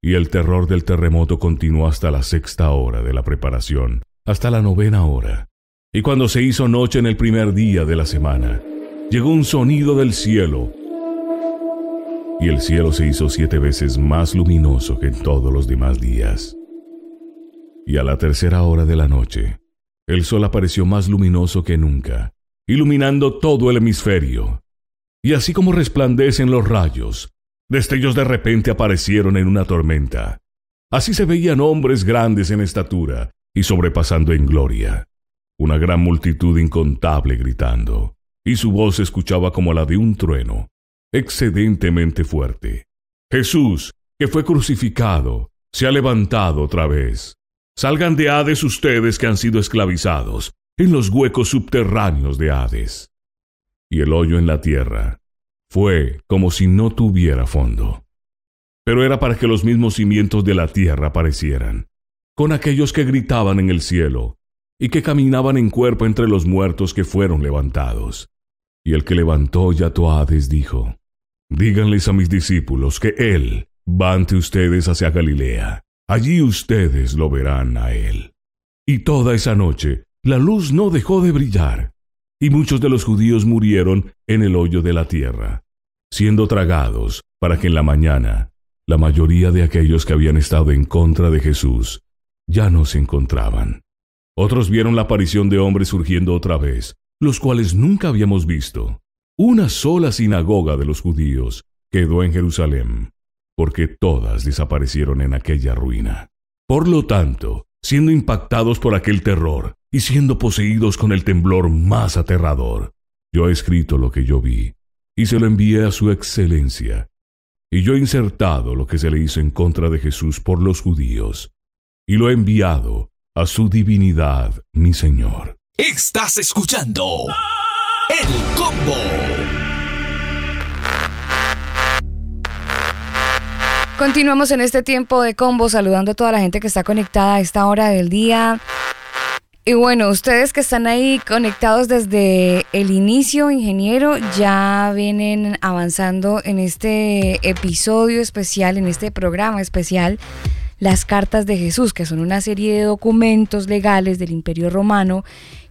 S6: Y el terror del terremoto continuó hasta la sexta hora de la preparación, hasta la novena hora. Y cuando se hizo noche en el primer día de la semana, llegó un sonido del cielo, y el cielo se hizo siete veces más luminoso que en todos los demás días. Y a la tercera hora de la noche, el sol apareció más luminoso que nunca, iluminando todo el hemisferio, y así como resplandecen los rayos, destellos de repente aparecieron en una tormenta. Así se veían hombres grandes en estatura y sobrepasando en gloria. Una gran multitud incontable gritando, y su voz se escuchaba como la de un trueno, excedentemente fuerte. Jesús, que fue crucificado, se ha levantado otra vez. Salgan de Hades ustedes que han sido esclavizados en los huecos subterráneos de Hades y el hoyo en la tierra fue como si no tuviera fondo. Pero era para que los mismos cimientos de la tierra aparecieran, con aquellos que gritaban en el cielo, y que caminaban en cuerpo entre los muertos que fueron levantados. Y el que levantó Yatoades dijo, Díganles a mis discípulos que Él va ante ustedes hacia Galilea. Allí ustedes lo verán a Él. Y toda esa noche la luz no dejó de brillar, y muchos de los judíos murieron en el hoyo de la tierra, siendo tragados para que en la mañana la mayoría de aquellos que habían estado en contra de Jesús ya no se encontraban. Otros vieron la aparición de hombres surgiendo otra vez, los cuales nunca habíamos visto. Una sola sinagoga de los judíos quedó en Jerusalén, porque todas desaparecieron en aquella ruina. Por lo tanto, siendo impactados por aquel terror, y siendo poseídos con el temblor más aterrador. Yo he escrito lo que yo vi, y se lo envié a su excelencia. Y yo he insertado lo que se le hizo en contra de Jesús por los judíos, y lo he enviado a su divinidad, mi Señor.
S8: Estás escuchando El Combo.
S4: Continuamos en este tiempo de combo saludando a toda la gente que está conectada a esta hora del día. Y bueno, ustedes que están ahí conectados desde el inicio, ingeniero, ya vienen avanzando en este episodio especial, en este programa especial, las cartas de Jesús, que son una serie de documentos legales del Imperio Romano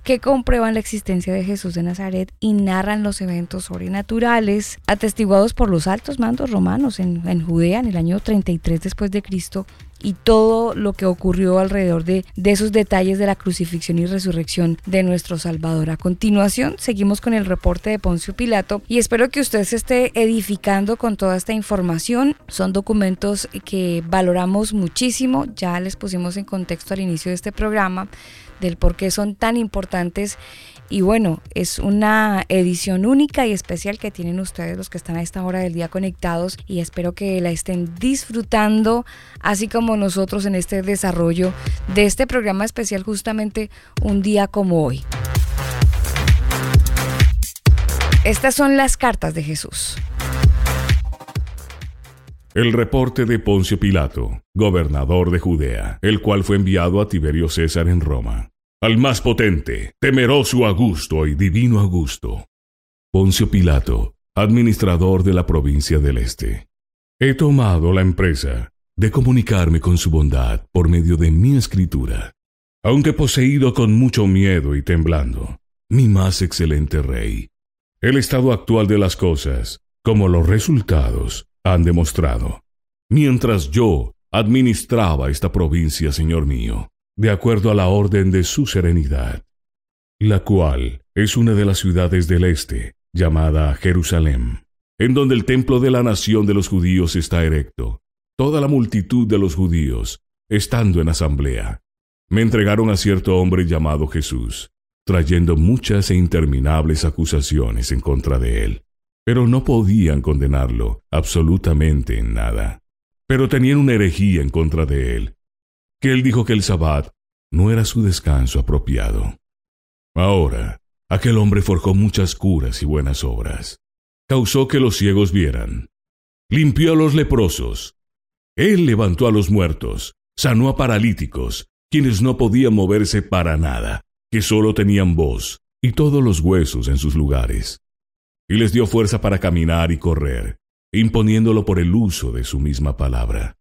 S4: que comprueban la existencia de Jesús de Nazaret y narran los eventos sobrenaturales atestiguados por los altos mandos romanos en, Judea en el año 33 después de Cristo y todo lo que ocurrió alrededor de, de, esos detalles de la crucifixión y resurrección de nuestro Salvador. A continuación, seguimos con el reporte de Poncio Pilato y espero que usted se esté edificando con toda esta información. Son documentos que valoramos muchísimo, ya les pusimos en contexto al inicio de este programa del por qué son tan importantes y bueno, es una edición única y especial que tienen ustedes los que están a esta hora del día conectados y espero que la estén disfrutando así como nosotros en este desarrollo de este programa especial justamente un día como hoy. Estas son las cartas de Jesús.
S6: El reporte de Poncio Pilato, gobernador de Judea, el cual fue enviado a Tiberio César en Roma al más potente, temeroso Augusto y divino Augusto. Poncio Pilato, administrador de la provincia del Este. He tomado la empresa de comunicarme con su bondad por medio de mi escritura, aunque poseído con mucho miedo y temblando, mi más excelente rey. El estado actual de las cosas, como los resultados, han demostrado. Mientras yo administraba esta provincia, Señor mío, de acuerdo a la orden de su serenidad, la cual es una de las ciudades del este, llamada Jerusalén, en donde el templo de la nación de los judíos está erecto. Toda la multitud de los judíos, estando en asamblea, me entregaron a cierto hombre llamado Jesús, trayendo muchas e interminables acusaciones en contra de él, pero no podían condenarlo absolutamente en nada. Pero tenían una herejía en contra de él, que él dijo que el sabbat no era su descanso apropiado. Ahora, aquel hombre forjó muchas curas y buenas obras. Causó que los ciegos vieran. Limpió a los leprosos. Él levantó a los muertos, sanó a paralíticos, quienes no podían moverse para nada que solo tenían voz y todos los huesos en sus lugares, y les dio fuerza para caminar y correr, imponiéndolo por el uso de su misma palabra.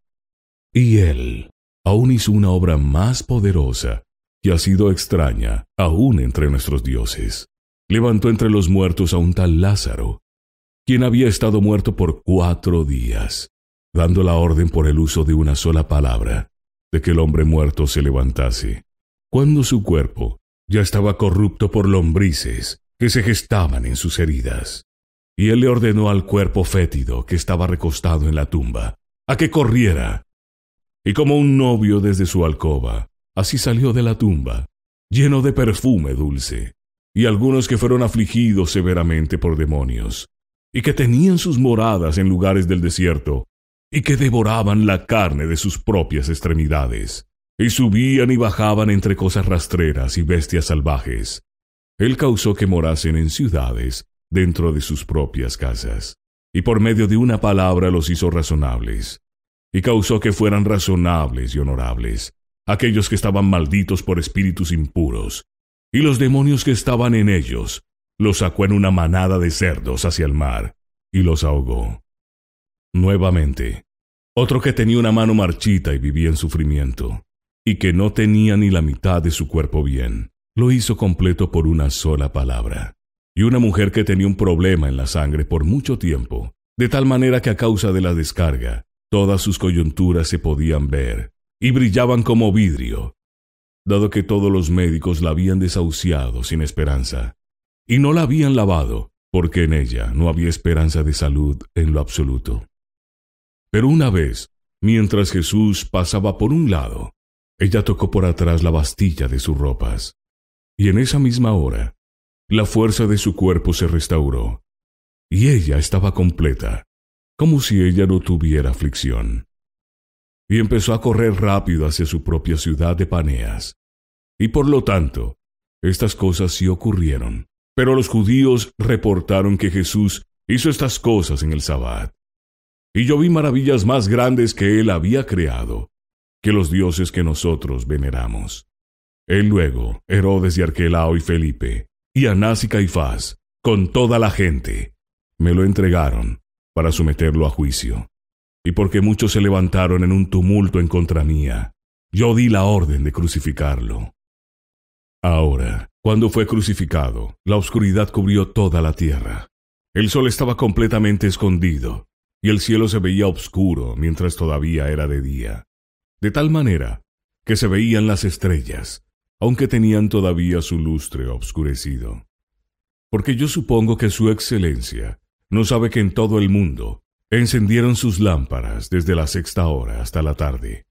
S6: Y él aún hizo una obra más poderosa que ha sido extraña aún entre nuestros dioses. Levantó entre los muertos a un tal Lázaro, quien había estado muerto por cuatro días, dando la orden por el uso de una sola palabra, de que el hombre muerto se levantase. Cuando su cuerpo ya estaba corrupto por lombrices que se gestaban en sus heridas. Y él le ordenó al cuerpo fétido que estaba recostado en la tumba a que corriera. Y como un novio desde su alcoba, así salió de la tumba, lleno de perfume dulce, y algunos que fueron afligidos severamente por demonios, y que tenían sus moradas en lugares del desierto, y que devoraban la carne de sus propias extremidades, y subían y bajaban entre cosas rastreras y bestias salvajes. Él causó que morasen en ciudades dentro de sus propias casas, y por medio de una palabra los hizo razonables, y causó que fueran razonables y honorables aquellos que estaban malditos por espíritus impuros, y los demonios que estaban en ellos, los sacó en una manada de cerdos hacia el mar, y los ahogó. Nuevamente, otro que tenía una mano marchita y vivía en sufrimiento, y que no tenía ni la mitad de su cuerpo bien, lo hizo completo por una sola palabra. Y una mujer que tenía un problema en la sangre por mucho tiempo, de tal manera que a causa de la descarga, todas sus coyunturas se podían ver, y brillaban como vidrio, dado que todos los médicos la habían desahuciado sin esperanza, y no la habían lavado, porque en ella no había esperanza de salud en lo absoluto. Pero una vez, mientras Jesús pasaba por un lado, ella tocó por atrás la bastilla de sus ropas, y en esa misma hora, la fuerza de su cuerpo se restauró, y ella estaba completa, como si ella no tuviera aflicción. Y empezó a correr rápido hacia su propia ciudad de Paneas. Y por lo tanto, estas cosas sí ocurrieron. Pero los judíos reportaron que Jesús hizo estas cosas en el Sabbat. Y yo vi maravillas más grandes que él había creado, que los dioses que nosotros veneramos. Él luego, Herodes y Arquelao y Felipe, y Anás y Caifás, con toda la gente, me lo entregaron para someterlo a juicio. Y porque muchos se levantaron en un tumulto en contra mía, yo di la orden de crucificarlo. Ahora, cuando fue crucificado, la oscuridad cubrió toda la tierra. El sol estaba completamente escondido, y el cielo se veía oscuro mientras todavía era de día de tal manera que se veían las estrellas, aunque tenían todavía su lustre obscurecido. Porque yo supongo que Su Excelencia no sabe que en todo el mundo encendieron sus lámparas desde la sexta hora hasta la tarde,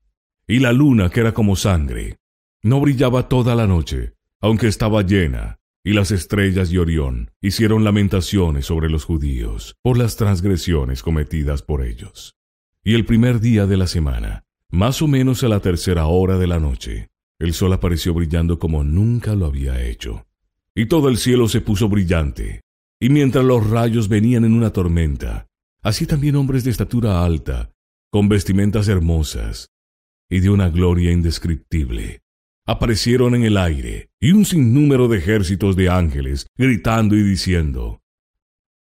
S6: y la luna, que era como sangre, no brillaba toda la noche, aunque estaba llena, y las estrellas y Orión hicieron lamentaciones sobre los judíos por las transgresiones cometidas por ellos. Y el primer día de la semana, más o menos a la tercera hora de la noche, el sol apareció brillando como nunca lo había hecho, y todo el cielo se puso brillante, y mientras los rayos venían en una tormenta, así también hombres de estatura alta, con vestimentas hermosas y de una gloria indescriptible, aparecieron en el aire, y un sinnúmero de ejércitos de ángeles, gritando y diciendo,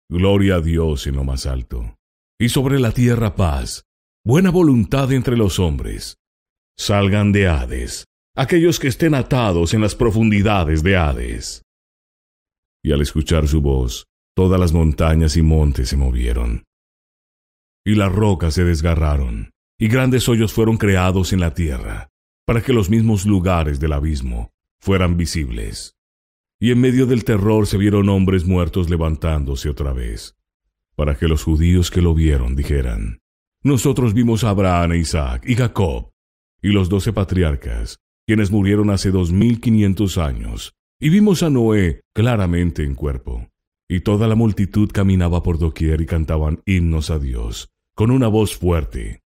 S6: Gloria a Dios en lo más alto, y sobre la tierra paz, buena voluntad entre los hombres. Salgan de Hades, aquellos que estén atados en las profundidades de Hades. Y al escuchar su voz, todas las montañas y montes se movieron. Y las rocas se desgarraron, y grandes hoyos fueron creados en la tierra, para que los mismos lugares del abismo fueran visibles. Y en medio del terror se vieron hombres muertos levantándose otra vez, para que los judíos que lo vieron dijeran, Nosotros vimos a Abraham, e Isaac y Jacob, y los doce patriarcas, quienes murieron hace dos mil quinientos años, y vimos a Noé claramente en cuerpo. Y toda la multitud caminaba por doquier y cantaban himnos a Dios, con una voz fuerte,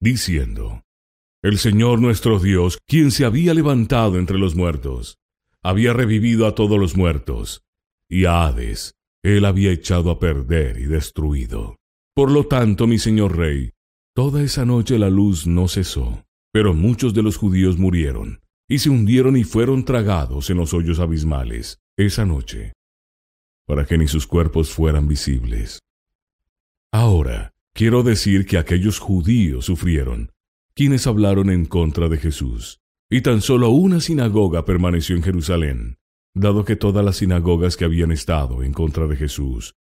S6: diciendo, El Señor nuestro Dios, quien se había levantado entre los muertos, había revivido a todos los muertos, y a Hades él había echado a perder y destruido. Por lo tanto, mi señor rey, toda esa noche la luz no cesó, pero muchos de los judíos murieron, y se hundieron y fueron tragados en los hoyos abismales esa noche, para que ni sus cuerpos fueran visibles. Ahora, quiero decir que aquellos judíos sufrieron, quienes hablaron en contra de Jesús, y tan solo una sinagoga permaneció en Jerusalén, dado que todas las sinagogas que habían estado en contra de Jesús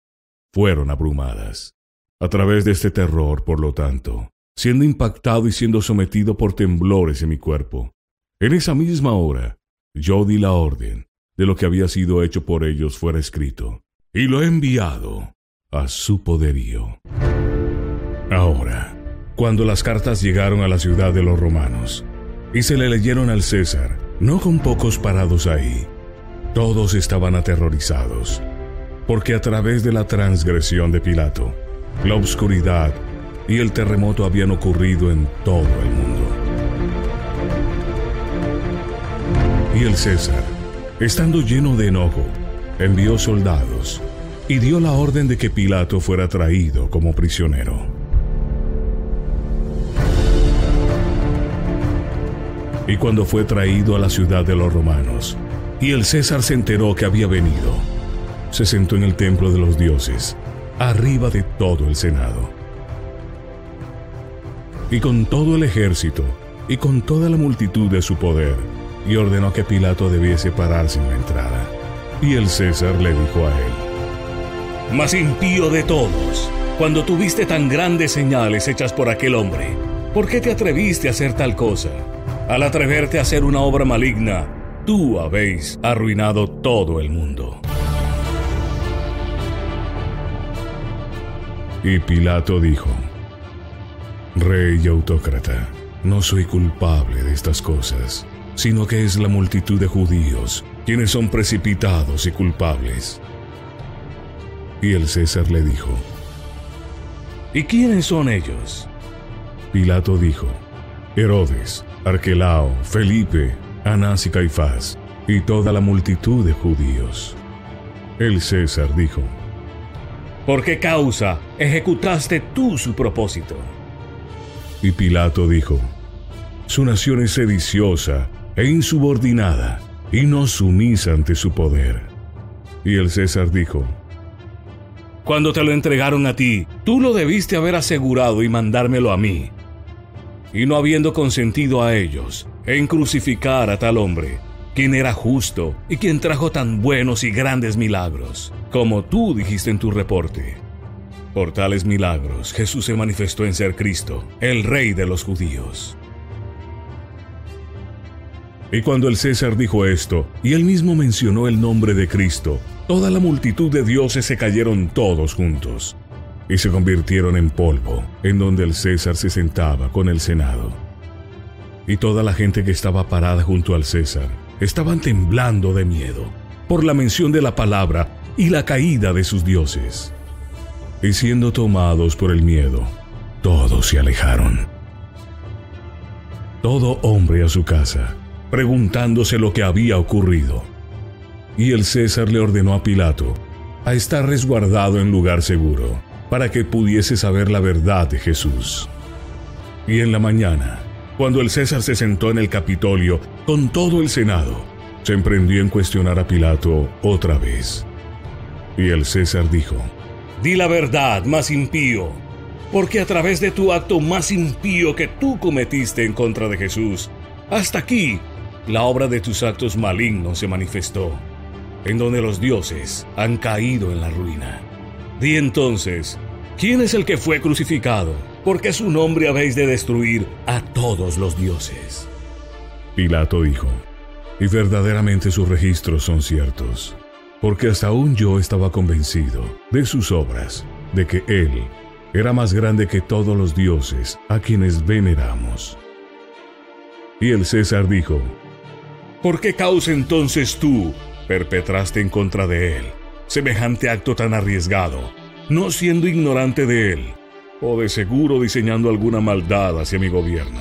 S6: fueron abrumadas. A través de este terror, por lo tanto, siendo impactado y siendo sometido por temblores en mi cuerpo, en esa misma hora, yo di la orden de lo que había sido hecho por ellos fuera escrito, y lo he enviado a su poderío. Ahora, cuando las cartas llegaron a la ciudad de los romanos, y se le leyeron al César, no con pocos parados ahí, todos estaban aterrorizados, porque a través de la transgresión de Pilato, la oscuridad y el terremoto habían ocurrido en todo el mundo. Y el César, estando lleno de enojo, envió soldados y dio la orden de que Pilato fuera traído como prisionero. Y cuando fue traído a la ciudad de los romanos, y el César se enteró que había venido, se sentó en el templo de los dioses, arriba de todo el Senado. Y con todo el ejército, y con toda la multitud de su poder, y ordenó que Pilato debiese pararse en la entrada. Y el César le dijo a él, Más impío de todos, cuando tuviste tan grandes señales hechas por aquel hombre, ¿por qué te atreviste a hacer tal cosa? Al atreverte a hacer una obra maligna, tú habéis arruinado todo el mundo. Y Pilato dijo, Rey y autócrata, no soy culpable de estas cosas sino que es la multitud de judíos quienes son precipitados y culpables. Y el César le dijo, ¿Y quiénes son ellos? Pilato dijo, Herodes, Arquelao, Felipe, Anás y Caifás, y toda la multitud de judíos. El César dijo, ¿Por qué causa ejecutaste tú su propósito? Y Pilato dijo, Su nación es sediciosa e insubordinada, y no sumisa ante su poder. Y el César dijo, Cuando te lo entregaron a ti, tú lo debiste haber asegurado y mandármelo a mí. Y no habiendo consentido a ellos en crucificar a tal hombre, quien era justo y quien trajo tan buenos y grandes milagros, como tú dijiste en tu reporte. Por tales milagros Jesús se manifestó en ser Cristo, el Rey de los judíos. Y cuando el César dijo esto, y él mismo mencionó el nombre de Cristo, toda la multitud de dioses se cayeron todos juntos, y se convirtieron en polvo, en donde el César se sentaba con el Senado. Y toda la gente que estaba parada junto al César estaban temblando de miedo por la mención de la palabra y la caída de sus dioses. Y siendo tomados por el miedo, todos se alejaron. Todo hombre a su casa preguntándose lo que había ocurrido. Y el César le ordenó a Pilato a estar resguardado en lugar seguro, para que pudiese saber la verdad de Jesús. Y en la mañana, cuando el César se sentó en el Capitolio con todo el Senado, se emprendió en cuestionar a Pilato otra vez. Y el César dijo, Di la verdad, más impío.
S9: porque a través de tu acto más impío que tú cometiste en contra de Jesús, hasta aquí la obra de tus actos malignos se manifestó, en donde los dioses han caído en la ruina. Di entonces, ¿quién es el que fue crucificado? Porque su nombre habéis de destruir a todos los dioses.
S6: Pilato dijo, y verdaderamente sus registros son ciertos, porque hasta aún yo estaba convencido de sus obras, de que él era más grande que todos los dioses a quienes veneramos. Y el César dijo,
S9: ¿Por qué causa entonces tú perpetraste en contra de él semejante acto tan arriesgado, no siendo ignorante de él, o de seguro diseñando alguna maldad hacia mi gobierno?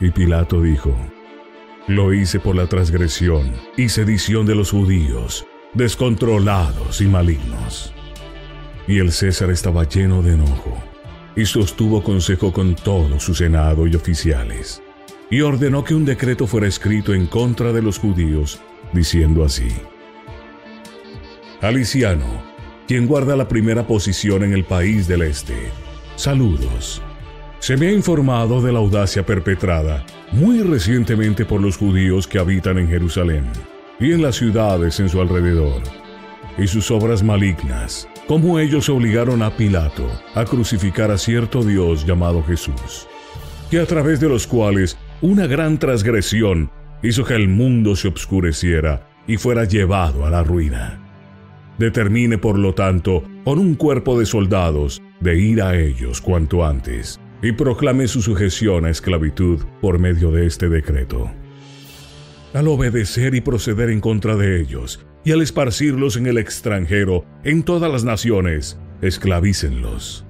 S6: Y Pilato dijo, Lo hice por la transgresión y sedición de los judíos, descontrolados y malignos. Y el César estaba lleno de enojo, y sostuvo consejo con todo su senado y oficiales y ordenó que un decreto fuera escrito en contra de los judíos, diciendo así. Aliciano, quien guarda la primera posición en el país del este, saludos. Se me ha informado de la audacia perpetrada muy recientemente por los judíos que habitan en Jerusalén y en las ciudades en su alrededor, y sus obras malignas, como ellos obligaron a Pilato a crucificar a cierto Dios llamado Jesús, que a través de los cuales una gran transgresión hizo que el mundo se obscureciera y fuera llevado a la ruina. Determine, por lo tanto, con un cuerpo de soldados de ir a ellos cuanto antes, y proclame su sujeción a esclavitud por medio de este decreto. Al obedecer y proceder en contra de ellos, y al esparcirlos en el extranjero, en todas las naciones, esclavícenlos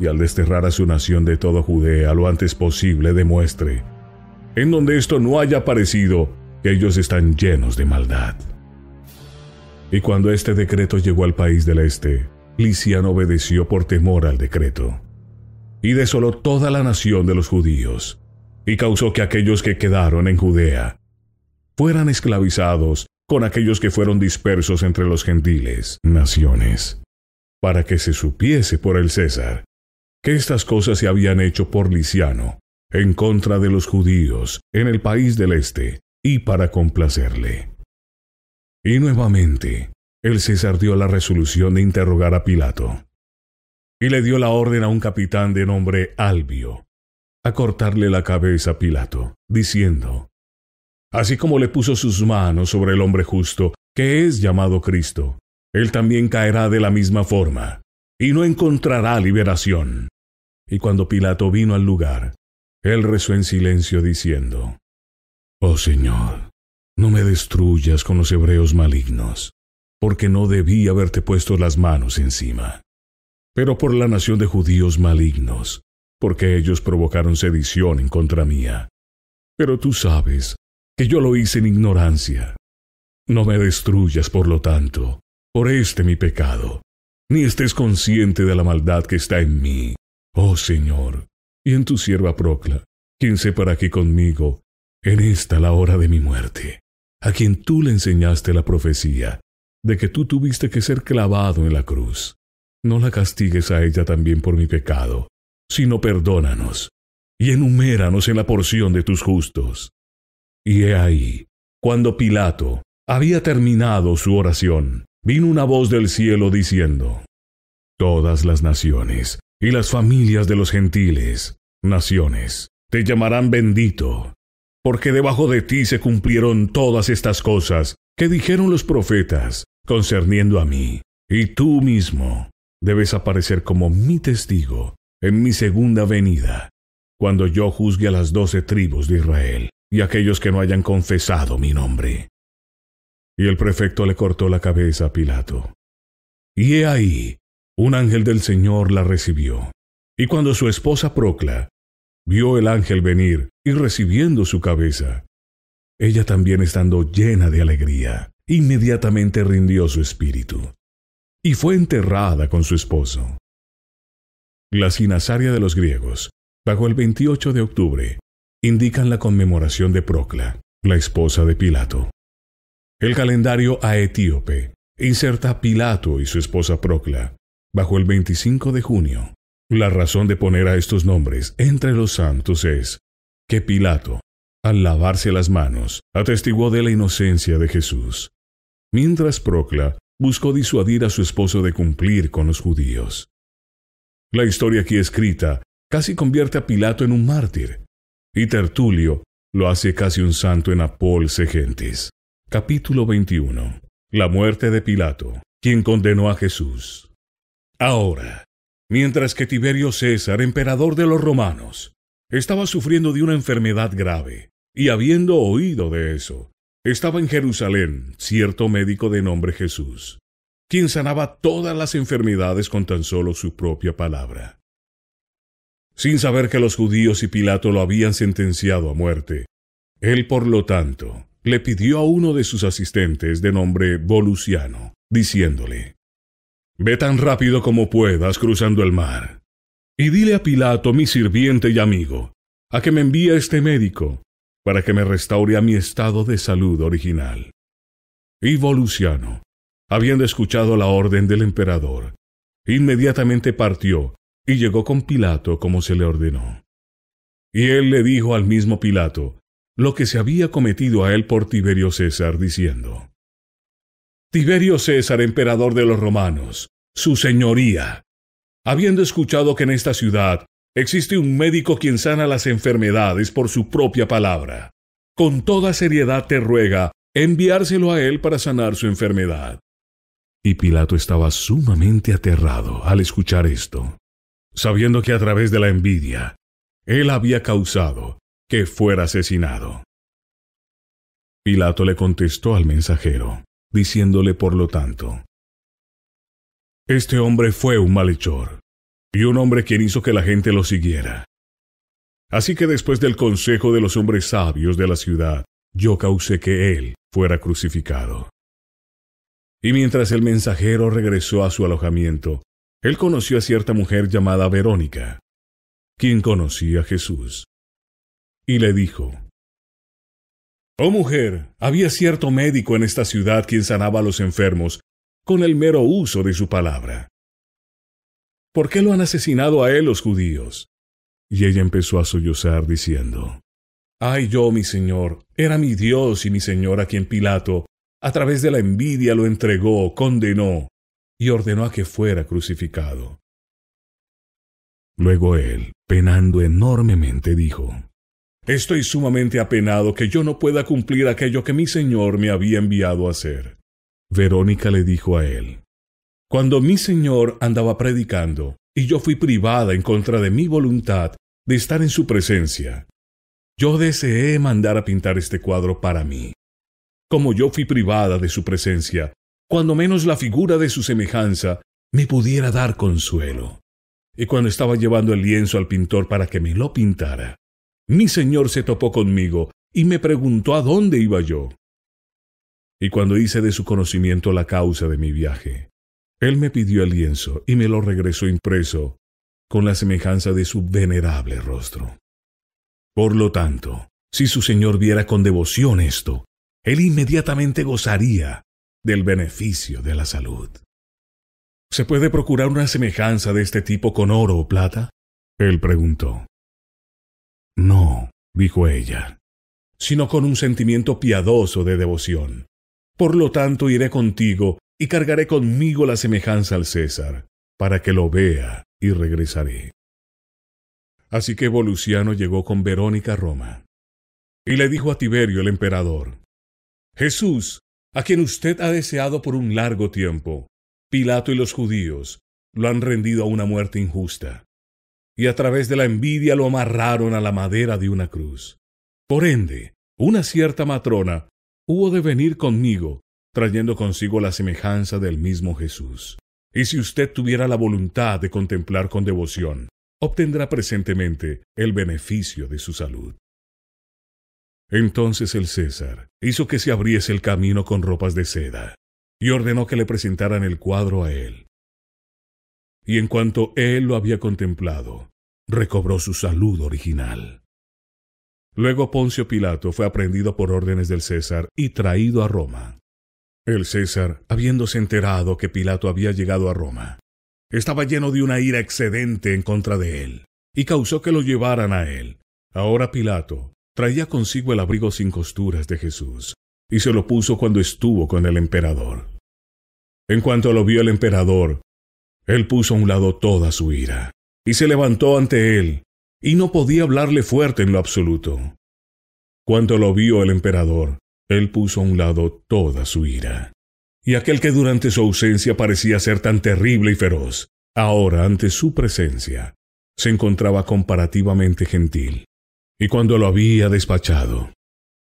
S6: y al desterrar a su nación de toda Judea lo antes posible demuestre, en donde esto no haya aparecido, que ellos están llenos de maldad. Y cuando este decreto llegó al país del este, Liciano obedeció por temor al decreto, y desoló toda la nación de los judíos, y causó que aquellos que quedaron en Judea fueran esclavizados con aquellos que fueron dispersos entre los gentiles, naciones, para que se supiese por el César que estas cosas se habían hecho por Liciano, en contra de los judíos, en el país del este, y para complacerle. Y nuevamente, el César dio la resolución de interrogar a Pilato, y le dio la orden a un capitán de nombre Albio, a cortarle la cabeza a Pilato, diciendo, Así como le puso sus manos sobre el hombre justo, que es llamado Cristo, él también caerá de la misma forma, y no encontrará liberación. Y cuando Pilato vino al lugar, él rezó en silencio diciendo, Oh Señor, no me destruyas con los hebreos malignos, porque no debí haberte puesto las manos encima, pero por la nación de judíos malignos, porque ellos provocaron sedición en contra mía. Pero tú sabes que yo lo hice en ignorancia. No me destruyas, por lo tanto, por este mi pecado, ni estés consciente de la maldad que está en mí, Oh Señor, y en tu sierva Procla, quien se para aquí conmigo, en esta la hora de mi muerte, a quien tú le enseñaste la profecía de que tú tuviste que ser clavado en la cruz. No la castigues a ella también por mi pecado, sino perdónanos, y enuméranos en la porción de tus justos. Y he ahí, cuando Pilato había terminado su oración, vino una voz del cielo diciendo, Todas las naciones y las familias de los gentiles, naciones, te llamarán bendito, porque debajo de ti se cumplieron todas estas cosas que dijeron los profetas concerniendo a mí, y tú mismo debes aparecer como mi testigo en mi segunda venida, cuando yo juzgue a las doce tribus de Israel y aquellos que no hayan confesado mi nombre. Y el prefecto le cortó la cabeza a Pilato. Y he ahí un ángel del Señor la recibió. Y cuando su esposa Procla vio el ángel venir y recibiendo su cabeza, ella también estando llena de alegría, inmediatamente rindió su espíritu, y fue enterrada con su esposo. La sinasaria de los griegos, bajo el 28 de octubre, indican la conmemoración de Procla, la esposa de Pilato. El calendario aetíope inserta a Pilato y su esposa Procla, bajo el 25 de junio, La razón de poner a estos nombres entre los santos es que Pilato, al lavarse las manos, atestiguó de la inocencia de Jesús, mientras Procla buscó disuadir a su esposo de cumplir con los judíos. La historia aquí escrita casi convierte a Pilato en un mártir, y Tertulio lo hace casi un santo en Apol Segentis. Capítulo 21. La muerte de Pilato, quien condenó a Jesús. Ahora, mientras que Tiberio César, emperador de los romanos, estaba sufriendo de una enfermedad grave, y habiendo oído de eso, estaba en Jerusalén cierto médico de nombre Jesús, quien sanaba todas las enfermedades con tan solo su propia palabra. Sin saber que los judíos y Pilato lo habían sentenciado a muerte, él por lo tanto le pidió a uno de sus asistentes de nombre Volusiano, diciéndole, Ve tan rápido como puedas cruzando el mar, y dile a Pilato, mi sirviente y amigo, a que me envíe este médico, para que me restaure a mi estado de salud original. Y Volusiano, habiendo escuchado la orden del emperador, inmediatamente partió y llegó con Pilato como se le ordenó. Y él le dijo al mismo Pilato lo que se había cometido a él por Tiberio César, diciendo, Tiberio César, emperador de los romanos, su señoría, habiendo escuchado que en esta ciudad existe un médico quien sana las enfermedades por su propia palabra, con toda seriedad te ruega enviárselo a él para sanar su enfermedad. Y Pilato estaba sumamente aterrado al escuchar esto, sabiendo que a través de la envidia, él había causado que fuera asesinado. Pilato le contestó al mensajero, diciéndole por lo tanto, Este hombre fue un malhechor, y un hombre quien hizo que la gente lo siguiera. Así que después del consejo de los hombres sabios de la ciudad, yo causé que él fuera crucificado. Y mientras el mensajero regresó a su alojamiento, él conoció a cierta mujer llamada Verónica, quien conocía a Jesús. Y le dijo, Oh mujer, había cierto médico en esta ciudad quien sanaba a los enfermos con el mero uso de su palabra. ¿Por qué lo han asesinado a él los judíos? Y ella empezó a sollozar diciendo, Ay yo, mi Señor, era mi Dios y mi Señor a quien Pilato, a través de la envidia, lo entregó, condenó y ordenó a que fuera crucificado. Luego él, penando enormemente, dijo, Estoy sumamente apenado que yo no pueda cumplir aquello que mi Señor me había enviado a hacer. Verónica le dijo a él, Cuando mi Señor andaba predicando, y yo fui privada en contra de mi voluntad de estar en su presencia, yo deseé mandar a pintar este cuadro para mí. Como yo fui privada de su presencia, cuando menos la figura de su semejanza me pudiera dar consuelo. Y cuando estaba llevando el lienzo al pintor para que me lo pintara, mi señor se topó conmigo y me preguntó a dónde iba yo. Y cuando hice de su conocimiento la causa de mi viaje, él me pidió el lienzo y me lo regresó impreso con la semejanza de su venerable rostro. Por lo tanto, si su señor viera con devoción esto, él inmediatamente gozaría del beneficio de la salud. ¿Se puede procurar una semejanza de este tipo con oro o plata? Él preguntó. No, dijo ella, sino con un sentimiento piadoso de devoción. Por lo tanto iré contigo y cargaré conmigo la semejanza al César, para que lo vea y regresaré. Así que Volusiano llegó con Verónica a Roma, y le dijo a Tiberio el emperador, Jesús, a quien usted ha deseado por un largo tiempo, Pilato y los judíos lo han rendido a una muerte injusta y a través de la envidia lo amarraron a la madera de una cruz. Por ende, una cierta matrona hubo de venir conmigo, trayendo consigo la semejanza del mismo Jesús. Y si usted tuviera la voluntad de contemplar con devoción, obtendrá presentemente el beneficio de su salud. Entonces el César hizo que se abriese el camino con ropas de seda, y ordenó que le presentaran el cuadro a él y en cuanto él lo había contemplado, recobró su salud original. Luego Poncio Pilato fue aprendido por órdenes del César y traído a Roma. El César, habiéndose enterado que Pilato había llegado a Roma, estaba lleno de una ira excedente en contra de él, y causó que lo llevaran a él. Ahora Pilato traía consigo el abrigo sin costuras de Jesús, y se lo puso cuando estuvo con el emperador. En cuanto lo vio el emperador, él puso a un lado toda su ira, y se levantó ante él, y no podía hablarle fuerte en lo absoluto. Cuando lo vio el emperador, él puso a un lado toda su ira. Y aquel que durante su ausencia parecía ser tan terrible y feroz, ahora ante su presencia, se encontraba comparativamente gentil. Y cuando lo había despachado,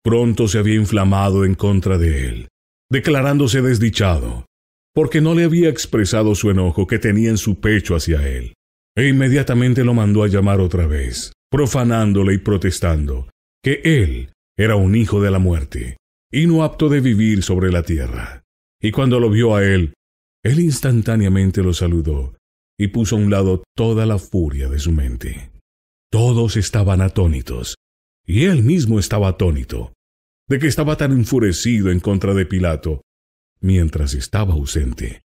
S6: pronto se había inflamado en contra de él, declarándose desdichado, porque no le había expresado su enojo que tenía en su pecho hacia él, e inmediatamente lo mandó a llamar otra vez, profanándole y protestando, que él era un hijo de la muerte, y no apto de vivir sobre la tierra. Y cuando lo vio a él, él instantáneamente lo saludó, y puso a un lado toda la furia de su mente. Todos estaban atónitos, y él mismo estaba atónito, de que estaba tan enfurecido en contra de Pilato, mientras estaba ausente,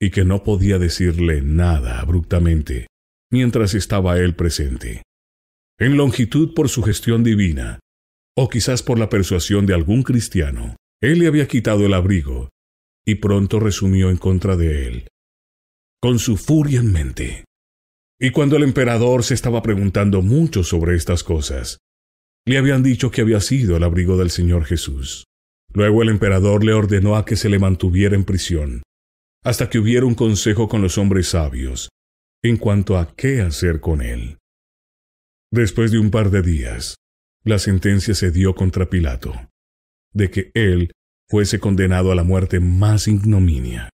S6: y que no podía decirle nada abruptamente, mientras estaba él presente. En longitud por su gestión divina, o quizás por la persuasión de algún cristiano, él le había quitado el abrigo, y pronto resumió en contra de él, con su furia en mente. Y cuando el emperador se estaba preguntando mucho sobre estas cosas, le habían dicho que había sido el abrigo del Señor Jesús. Luego el emperador le ordenó a que se le mantuviera en prisión, hasta que hubiera un consejo con los hombres sabios en cuanto a qué hacer con él. Después de un par de días, la sentencia se dio contra Pilato, de que él fuese condenado a la muerte más ignominia.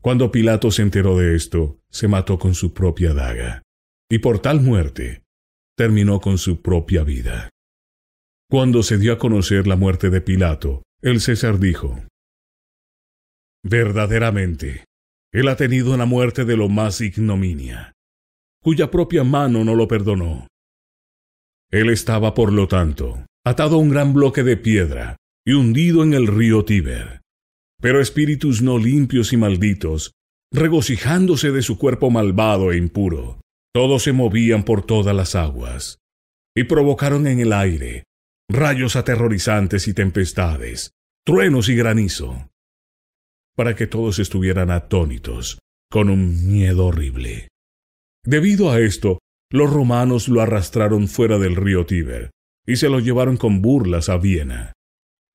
S6: Cuando Pilato se enteró de esto, se mató con su propia daga, y por tal muerte terminó con su propia vida. Cuando se dio a conocer la muerte de Pilato, el César dijo, Verdaderamente, él ha tenido una muerte de lo más ignominia, cuya propia mano no lo perdonó. Él estaba, por lo tanto, atado a un gran bloque de piedra y hundido en el río Tíber. Pero espíritus no limpios y malditos, regocijándose de su cuerpo malvado e impuro, todos se movían por todas las aguas, y provocaron en el aire rayos aterrorizantes y tempestades, truenos y granizo, para que todos estuvieran atónitos, con un miedo horrible. Debido a esto, los romanos lo arrastraron fuera del río Tíber y se lo llevaron con burlas a Viena,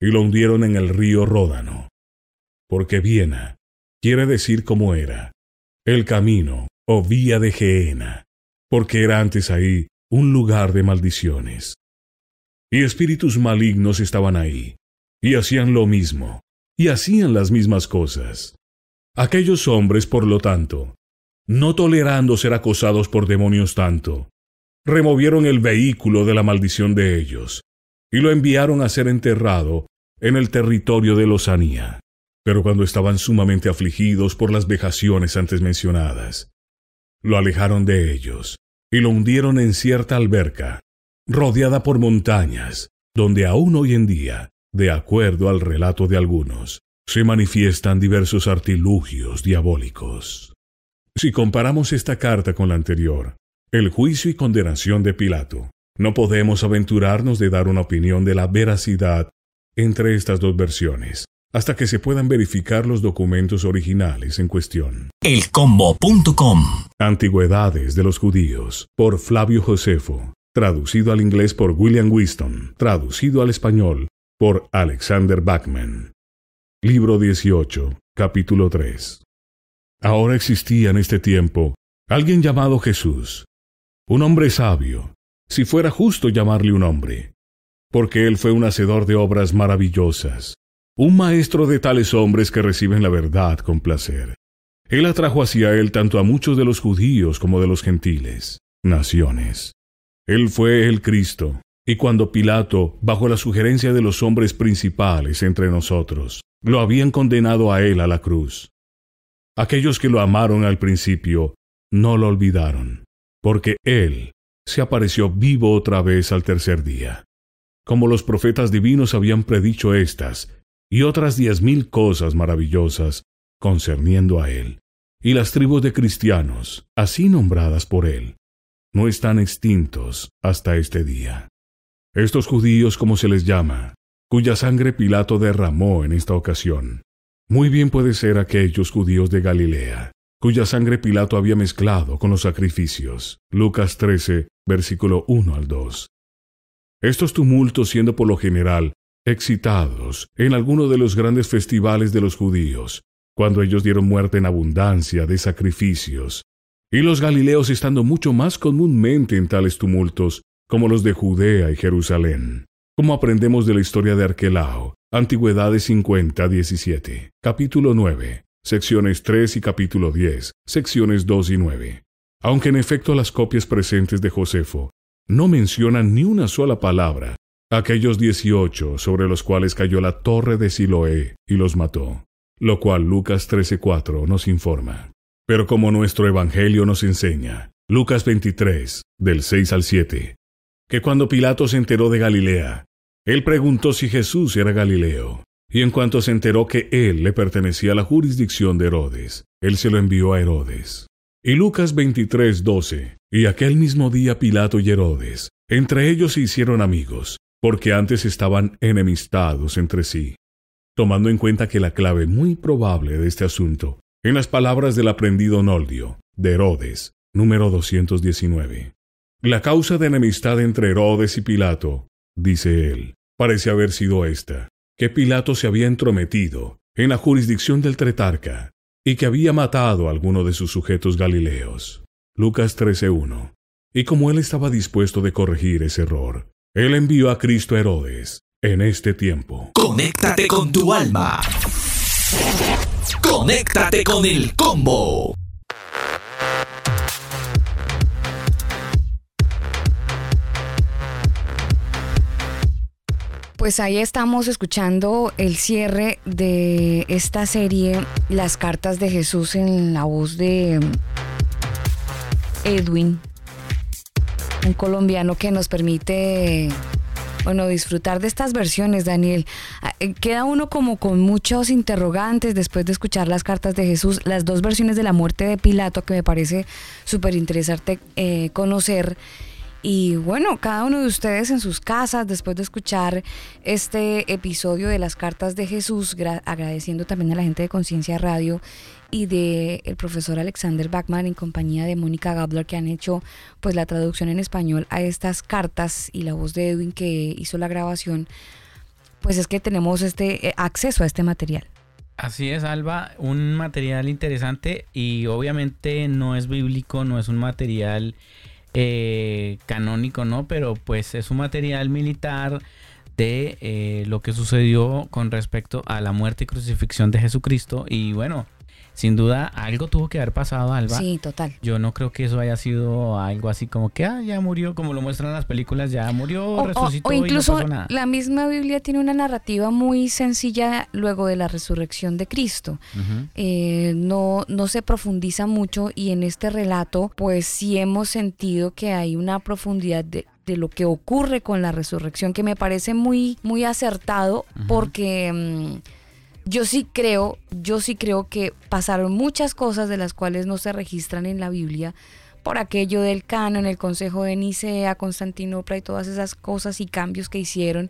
S6: y lo hundieron en el río Ródano, porque Viena quiere decir como era, el camino o vía de Geena, porque era antes ahí un lugar de maldiciones y espíritus malignos estaban ahí, y hacían lo mismo, y hacían las mismas cosas. Aquellos hombres, por lo tanto, no tolerando ser acosados por demonios tanto, removieron el vehículo de la maldición de ellos, y lo enviaron a ser enterrado en el territorio de Lozanía. Pero cuando estaban sumamente afligidos por las vejaciones antes mencionadas, lo alejaron de ellos, y lo hundieron en cierta alberca, rodeada por montañas, donde aún hoy en día, de acuerdo al relato de algunos, se manifiestan diversos artilugios diabólicos. Si comparamos esta carta con la anterior, el juicio y condenación de Pilato, no podemos aventurarnos de dar una opinión de la veracidad entre estas dos versiones, hasta que se puedan verificar los documentos originales en cuestión.
S7: Elcombo.com
S6: Antigüedades de los judíos, por Flavio Josefo, traducido al inglés por William Winston, traducido al español por Alexander Bachman. Libro 18, capítulo 3. Ahora existía en este tiempo alguien llamado Jesús, un hombre sabio, si fuera justo llamarle un hombre, porque él fue un hacedor de obras maravillosas, un maestro de tales hombres que reciben la verdad con placer. Él atrajo hacia él tanto a muchos de los judíos como de los gentiles, naciones. Él fue el Cristo, y cuando Pilato, bajo la sugerencia de los hombres principales entre nosotros, lo habían condenado a él a la cruz, aquellos que lo amaron al principio no lo olvidaron, porque él se apareció vivo otra vez al tercer día, como los profetas divinos habían predicho estas y otras diez mil cosas maravillosas concerniendo a él. y las tribus de cristianos, así nombradas por él, no están extintos hasta este día. Estos judíos, como se les llama, cuya sangre Pilato derramó en esta ocasión, muy bien puede ser aquellos judíos de Galilea, cuya sangre Pilato había mezclado con los sacrificios. Lucas 13, versículo 1 al 2. Estos tumultos siendo por lo general excitados en alguno de los grandes festivales de los judíos, cuando ellos dieron muerte en abundancia de sacrificios, y los galileos estando mucho más comúnmente en tales tumultos como los de Judea y Jerusalén, como aprendemos de la historia de Arquelao, Antigüedades 50, 17, capítulo 9, secciones 3 y capítulo 10, secciones 2 y 9. Aunque en efecto las copias presentes de Josefo no mencionan ni una sola palabra aquellos 18 sobre los cuales cayó la torre de Siloé y los mató, lo cual Lucas 13:4 nos informa. Pero como nuestro Evangelio nos enseña, Lucas 23, del 6 al 7, que cuando Pilato se enteró de Galilea, él preguntó si Jesús era Galileo, y en cuanto se enteró que él le pertenecía a la jurisdicción de Herodes, él se lo envió a Herodes. Y Lucas 23, 12, y aquel mismo día Pilato y Herodes, entre ellos se hicieron amigos, porque antes estaban enemistados entre sí. Tomando en cuenta que la clave muy probable de este asunto, en las palabras del aprendido Noldio, de Herodes, número 219. La causa de enemistad entre Herodes y Pilato, dice él, parece haber sido esta, que Pilato se había entrometido en la jurisdicción del Tretarca y que había matado a alguno de sus sujetos galileos. Lucas 13.1. Y como él estaba dispuesto de corregir ese error, él envió a Cristo a Herodes en este tiempo.
S8: Conéctate con tu alma. Conéctate con el combo.
S4: Pues ahí estamos escuchando el cierre de esta serie, Las cartas de Jesús en la voz de Edwin, un colombiano que nos permite bueno, disfrutar de estas versiones, Daniel. Ah, eh, queda uno como con muchos interrogantes después de escuchar las cartas de Jesús, las dos versiones de la muerte de Pilato, que me parece súper interesante eh, conocer. Y bueno, cada uno de ustedes en sus casas, después de escuchar este episodio de las cartas de Jesús, agradeciendo también a la gente de Conciencia Radio y de el profesor Alexander Bachman en compañía de Mónica Gabler que han hecho pues la traducción en español a estas cartas y la voz de Edwin que hizo la grabación, pues es que tenemos este eh, acceso a este material.
S5: Así es, Alba, un material interesante y obviamente no es bíblico, no es un material eh, canónico, ¿no? Pero pues es un material militar de eh, lo que sucedió con respecto a la muerte y crucifixión de Jesucristo y bueno, sin duda algo tuvo que haber pasado, Alba.
S4: Sí, total.
S5: Yo no creo que eso haya sido algo así como que ah, ya murió, como lo muestran las películas, ya murió, resucitó.
S4: O, incluso
S5: y no pasó nada.
S4: la misma Biblia tiene una narrativa muy sencilla luego de la resurrección de Cristo. Eh, no, no se profundiza mucho y en este relato, pues sí hemos sentido que hay una profundidad de, de lo que ocurre con la resurrección que me parece muy, muy acertado porque. Mm, yo sí creo, yo sí creo que pasaron muchas cosas de las cuales no se registran en la Biblia por aquello del canon, el Consejo de Nicea, Constantinopla y todas esas cosas y cambios que hicieron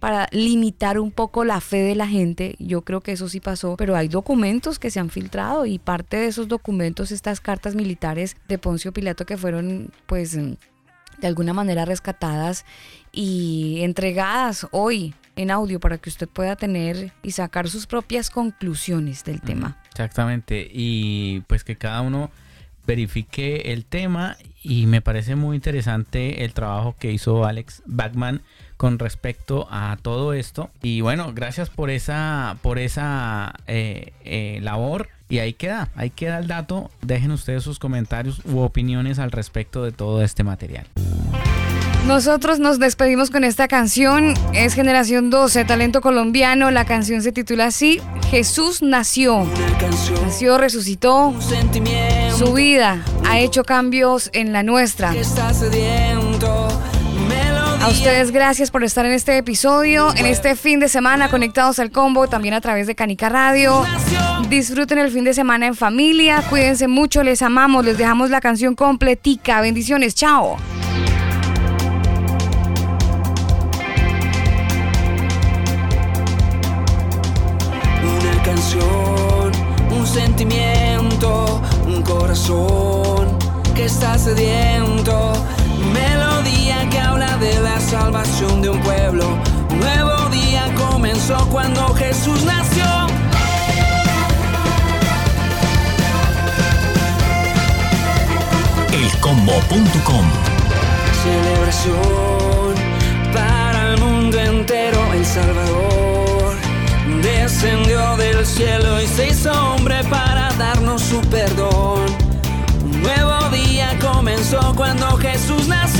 S4: para limitar un poco la fe de la gente. Yo creo que eso sí pasó, pero hay documentos que se han filtrado y parte de esos documentos, estas cartas militares de Poncio Pilato que fueron pues de alguna manera rescatadas y entregadas hoy en audio para que usted pueda tener y sacar sus propias conclusiones del tema.
S5: Exactamente, y pues que cada uno verifique el tema y me parece muy interesante el trabajo que hizo Alex Bachman con respecto a todo esto. Y bueno gracias por esa por esa eh, eh, labor. Y ahí queda ahí queda el dato. Dejen ustedes sus comentarios u opiniones al respecto de todo este material
S4: nosotros nos despedimos con esta canción. Es Generación 12, talento colombiano. La canción se titula así: Jesús nació. Nació, resucitó. Su vida ha hecho cambios en la nuestra. A ustedes gracias por estar en este episodio, en este fin de semana conectados al combo, también a través de Canica Radio. Disfruten el fin de semana en familia, cuídense mucho, les amamos, les dejamos la canción completica. Bendiciones, chao.
S10: Sentimiento, un corazón que está sediento. Melodía que habla de la salvación de un pueblo. Un nuevo día comenzó cuando Jesús nació.
S7: elcombo.com
S10: Celebración para el mundo entero. El Salvador descendió del cielo y se hizo hombre para darnos su perdón. Un nuevo día comenzó cuando Jesús nació.